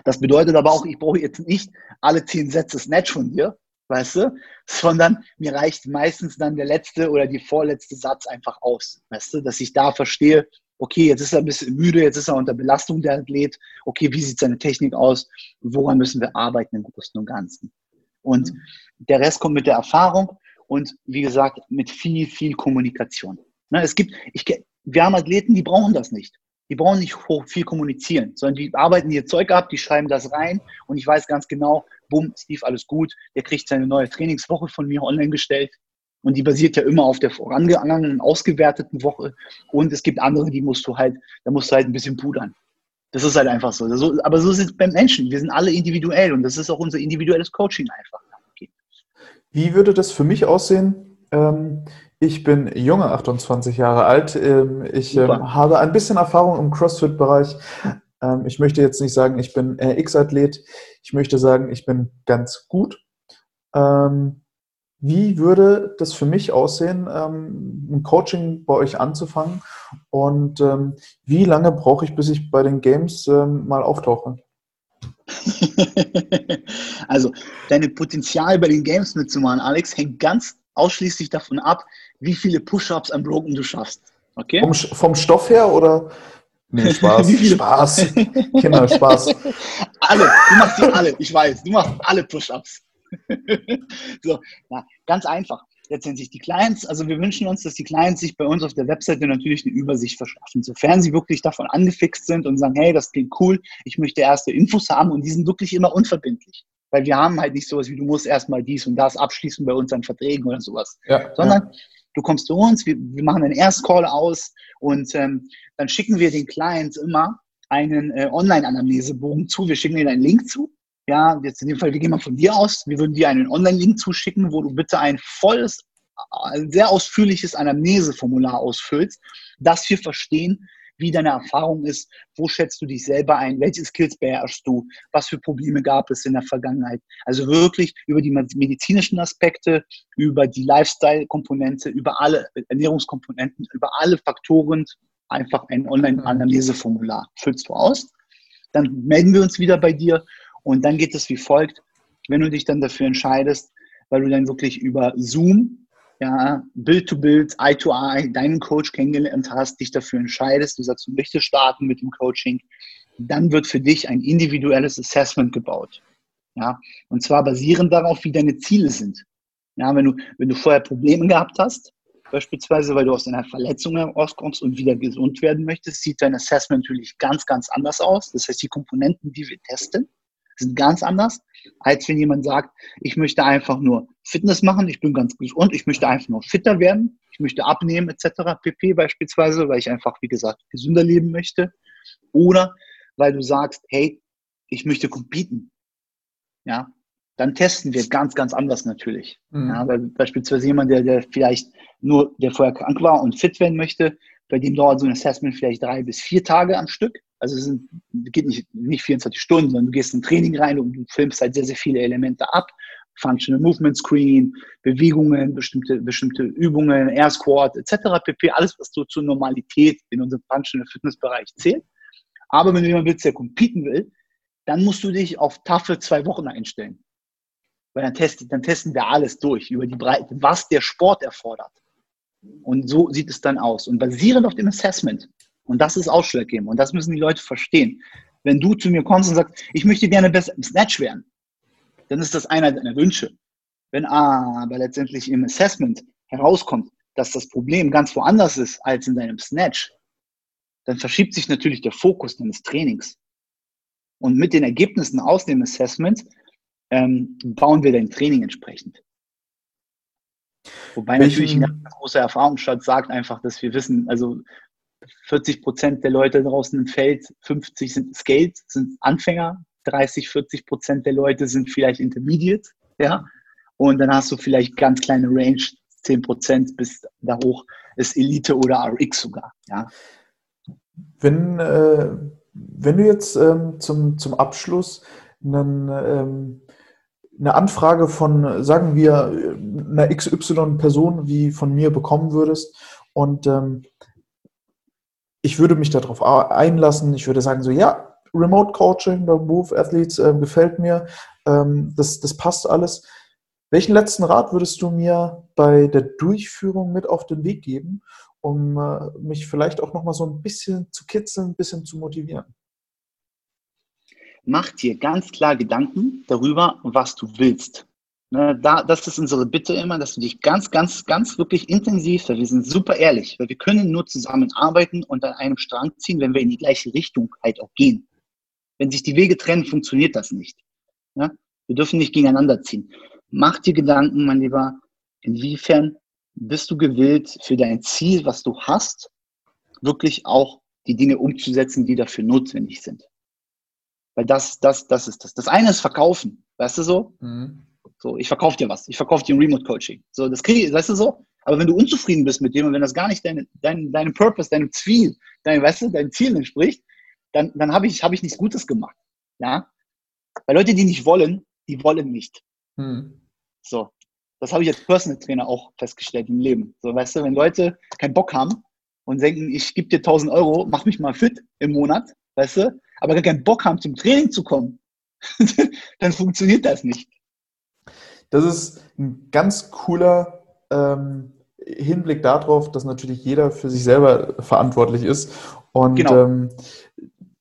Das bedeutet aber auch, ich brauche jetzt nicht alle zehn Sätze Snatch von dir, weißt du, sondern mir reicht meistens dann der letzte oder die vorletzte Satz einfach aus, weißt du, dass ich da verstehe, okay, jetzt ist er ein bisschen müde, jetzt ist er unter Belastung der Athlet, okay, wie sieht seine Technik aus, woran müssen wir arbeiten im Großen und Ganzen. Und mhm. der Rest kommt mit der Erfahrung und wie gesagt, mit viel, viel Kommunikation. Ne, es gibt, ich, wir haben Athleten, die brauchen das nicht. Die brauchen nicht viel kommunizieren, sondern die arbeiten ihr Zeug ab, die schreiben das rein und ich weiß ganz genau, bumm, Steve, alles gut, der kriegt seine neue Trainingswoche von mir online gestellt und die basiert ja immer auf der vorangegangenen, ausgewerteten Woche und es gibt andere, die musst du halt, da musst du halt ein bisschen pudern. Das ist halt einfach so. Aber so ist es beim Menschen. Wir sind alle individuell und das ist auch unser individuelles Coaching einfach. Wie würde das für mich aussehen? Ähm, ich bin junge 28 Jahre alt. Ähm, ich ähm, habe ein bisschen Erfahrung im CrossFit-Bereich. Ich möchte jetzt nicht sagen, ich bin X-Athlet. Ich möchte sagen, ich bin ganz gut. Ähm, wie würde das für mich aussehen, ähm, ein Coaching bei euch anzufangen? Und wie lange brauche ich, bis ich bei den Games mal auftauche? also, dein Potenzial bei den Games mitzumachen, Alex, hängt ganz ausschließlich davon ab, wie viele Push-Ups am Broken du schaffst. Okay? Vom, vom Stoff her oder? Nee, Spaß. Spaß. Kinder, Spaß. Alle, du machst die alle, ich weiß, du machst alle Push-Ups. so, na, ganz einfach letztendlich die Clients, also wir wünschen uns, dass die Clients sich bei uns auf der Webseite natürlich eine Übersicht verschaffen, sofern sie wirklich davon angefixt sind und sagen, hey, das klingt cool, ich möchte erste Infos haben und die sind wirklich immer unverbindlich. Weil wir haben halt nicht sowas wie, du musst erstmal dies und das abschließen bei uns an Verträgen oder sowas. Ja, Sondern ja. du kommst zu uns, wir, wir machen einen Erstcall aus und ähm, dann schicken wir den Clients immer einen äh, Online-Anamnesebogen zu. Wir schicken ihnen einen Link zu ja, jetzt in dem Fall, wir gehen mal von dir aus. Wir würden dir einen Online-Link zuschicken, wo du bitte ein volles, ein sehr ausführliches Anamneseformular ausfüllst, dass wir verstehen, wie deine Erfahrung ist, wo schätzt du dich selber ein, welche Skills beherrschst du, was für Probleme gab es in der Vergangenheit. Also wirklich über die medizinischen Aspekte, über die Lifestyle-Komponente, über alle Ernährungskomponenten, über alle Faktoren einfach ein Online-Anamneseformular füllst du aus. Dann melden wir uns wieder bei dir und dann geht es wie folgt, wenn du dich dann dafür entscheidest, weil du dann wirklich über Zoom, ja, Bild to Bild, Eye to Eye, deinen Coach kennengelernt hast, dich dafür entscheidest, du sagst, du möchtest starten mit dem Coaching, dann wird für dich ein individuelles Assessment gebaut. Ja, und zwar basierend darauf, wie deine Ziele sind. Ja, wenn du, wenn du vorher Probleme gehabt hast, beispielsweise, weil du aus einer Verletzung herauskommst und wieder gesund werden möchtest, sieht dein Assessment natürlich ganz, ganz anders aus. Das heißt, die Komponenten, die wir testen, sind ganz anders, als wenn jemand sagt, ich möchte einfach nur Fitness machen, ich bin ganz gesund, ich möchte einfach nur fitter werden, ich möchte abnehmen etc. pp. beispielsweise, weil ich einfach, wie gesagt, gesünder leben möchte. Oder weil du sagst, hey, ich möchte competen. Ja, dann testen wir ganz, ganz anders natürlich. Mhm. Ja, weil beispielsweise jemand, der, der vielleicht nur, der vorher krank war und fit werden möchte, bei dem dauert so ein Assessment vielleicht drei bis vier Tage am Stück. Also es geht nicht, nicht 24 Stunden, sondern du gehst in ein Training rein und du filmst halt sehr, sehr viele Elemente ab. Functional Movement Screen, Bewegungen, bestimmte, bestimmte Übungen, Air Squat etc. pp. Alles, was so zur Normalität in unserem Functional Fitness Bereich zählt. Aber wenn du jemanden willst, der competen will, dann musst du dich auf taffe zwei Wochen einstellen. Weil dann, test, dann testen wir alles durch über die Breite, was der Sport erfordert. Und so sieht es dann aus. Und basierend auf dem Assessment und das ist ausschlaggebend. Und das müssen die Leute verstehen. Wenn du zu mir kommst und sagst, ich möchte gerne besser im Snatch werden, dann ist das einer deiner Wünsche. Wenn aber letztendlich im Assessment herauskommt, dass das Problem ganz woanders ist als in deinem Snatch, dann verschiebt sich natürlich der Fokus deines Trainings. Und mit den Ergebnissen aus dem Assessment ähm, bauen wir dein Training entsprechend. Wobei natürlich ein ganz großer Erfahrungsschatz sagt einfach, dass wir wissen, also 40 Prozent der Leute draußen im Feld, 50 sind Skate, sind Anfänger, 30, 40 Prozent der Leute sind vielleicht Intermediate, Ja, und dann hast du vielleicht ganz kleine Range, 10% bis da hoch ist Elite oder RX sogar. Ja. Wenn, äh, wenn du jetzt ähm, zum, zum Abschluss einen, ähm, eine Anfrage von, sagen wir, einer XY-Person wie von mir bekommen würdest und ähm, ich würde mich darauf einlassen, ich würde sagen so, ja, Remote Coaching bei Move Athletes äh, gefällt mir, ähm, das, das passt alles. Welchen letzten Rat würdest du mir bei der Durchführung mit auf den Weg geben, um äh, mich vielleicht auch noch mal so ein bisschen zu kitzeln, ein bisschen zu motivieren? Mach dir ganz klar Gedanken darüber, was du willst. Ne, da, das ist unsere Bitte immer, dass du dich ganz, ganz, ganz wirklich intensiv, weil wir sind super ehrlich, weil wir können nur zusammenarbeiten und an einem Strang ziehen, wenn wir in die gleiche Richtung halt auch gehen. Wenn sich die Wege trennen, funktioniert das nicht. Ja? Ne? Wir dürfen nicht gegeneinander ziehen. Mach dir Gedanken, mein Lieber, inwiefern bist du gewillt, für dein Ziel, was du hast, wirklich auch die Dinge umzusetzen, die dafür notwendig sind. Weil das, das, das ist das. Das eine ist Verkaufen, weißt du so? Mhm. So, ich verkaufe dir was, ich verkaufe dir ein Remote Coaching. So, das kriege weißt du so? Aber wenn du unzufrieden bist mit dem und wenn das gar nicht deine, dein, deinem Purpose, deinem Ziel, dein, weißt du, deinem Ziel entspricht, dann, dann habe ich, hab ich nichts Gutes gemacht. Ja? Weil Leute, die nicht wollen, die wollen nicht. Mhm. So. Das habe ich als Personal Trainer auch festgestellt im Leben. So, weißt du, wenn Leute keinen Bock haben und denken, ich gebe dir 1000 Euro, mach mich mal fit im Monat, weißt du, aber gar keinen Bock haben, zum Training zu kommen, dann funktioniert das nicht. Das ist ein ganz cooler ähm, Hinblick darauf, dass natürlich jeder für sich selber verantwortlich ist. Und genau. ähm,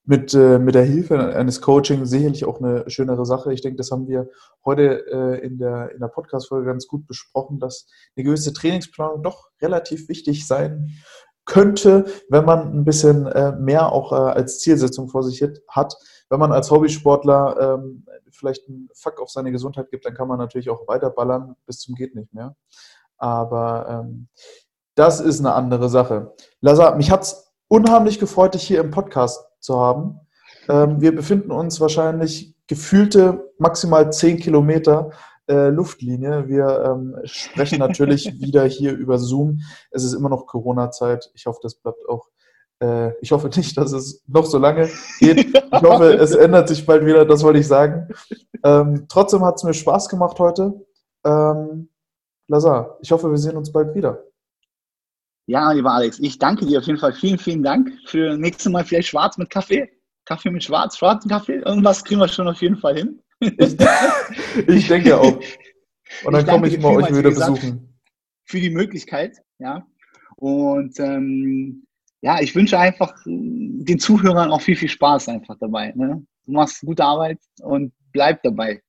mit, äh, mit der Hilfe eines Coaching sicherlich auch eine schönere Sache. Ich denke, das haben wir heute äh, in der, in der Podcast-Folge ganz gut besprochen, dass eine gewisse Trainingsplanung doch relativ wichtig sein könnte, wenn man ein bisschen äh, mehr auch äh, als Zielsetzung vor sich hat. Wenn man als Hobbysportler ähm, vielleicht einen Fuck auf seine Gesundheit gibt, dann kann man natürlich auch weiterballern bis zum geht nicht mehr. Aber ähm, das ist eine andere Sache. Lazar, mich hat es unheimlich gefreut, dich hier im Podcast zu haben. Ähm, wir befinden uns wahrscheinlich gefühlte maximal zehn Kilometer äh, Luftlinie. Wir ähm, sprechen natürlich wieder hier über Zoom. Es ist immer noch Corona-Zeit. Ich hoffe, das bleibt auch. Äh, ich hoffe nicht, dass es noch so lange geht. Ich hoffe, es ändert sich bald wieder. Das wollte ich sagen. Ähm, trotzdem hat es mir Spaß gemacht heute. Ähm, Lazar, ich hoffe, wir sehen uns bald wieder. Ja, lieber Alex, ich danke dir auf jeden Fall. Vielen, vielen Dank. Für nächstes Mal vielleicht schwarz mit Kaffee. Kaffee mit schwarz, schwarzen Kaffee. Irgendwas kriegen wir schon auf jeden Fall hin. Ich, ich denke auch. Und dann komme ich mal euch wieder gesagt, besuchen. Für die Möglichkeit, ja. Und ähm, ja, ich wünsche einfach den Zuhörern auch viel, viel Spaß einfach dabei. Ne? Du machst gute Arbeit und bleib dabei.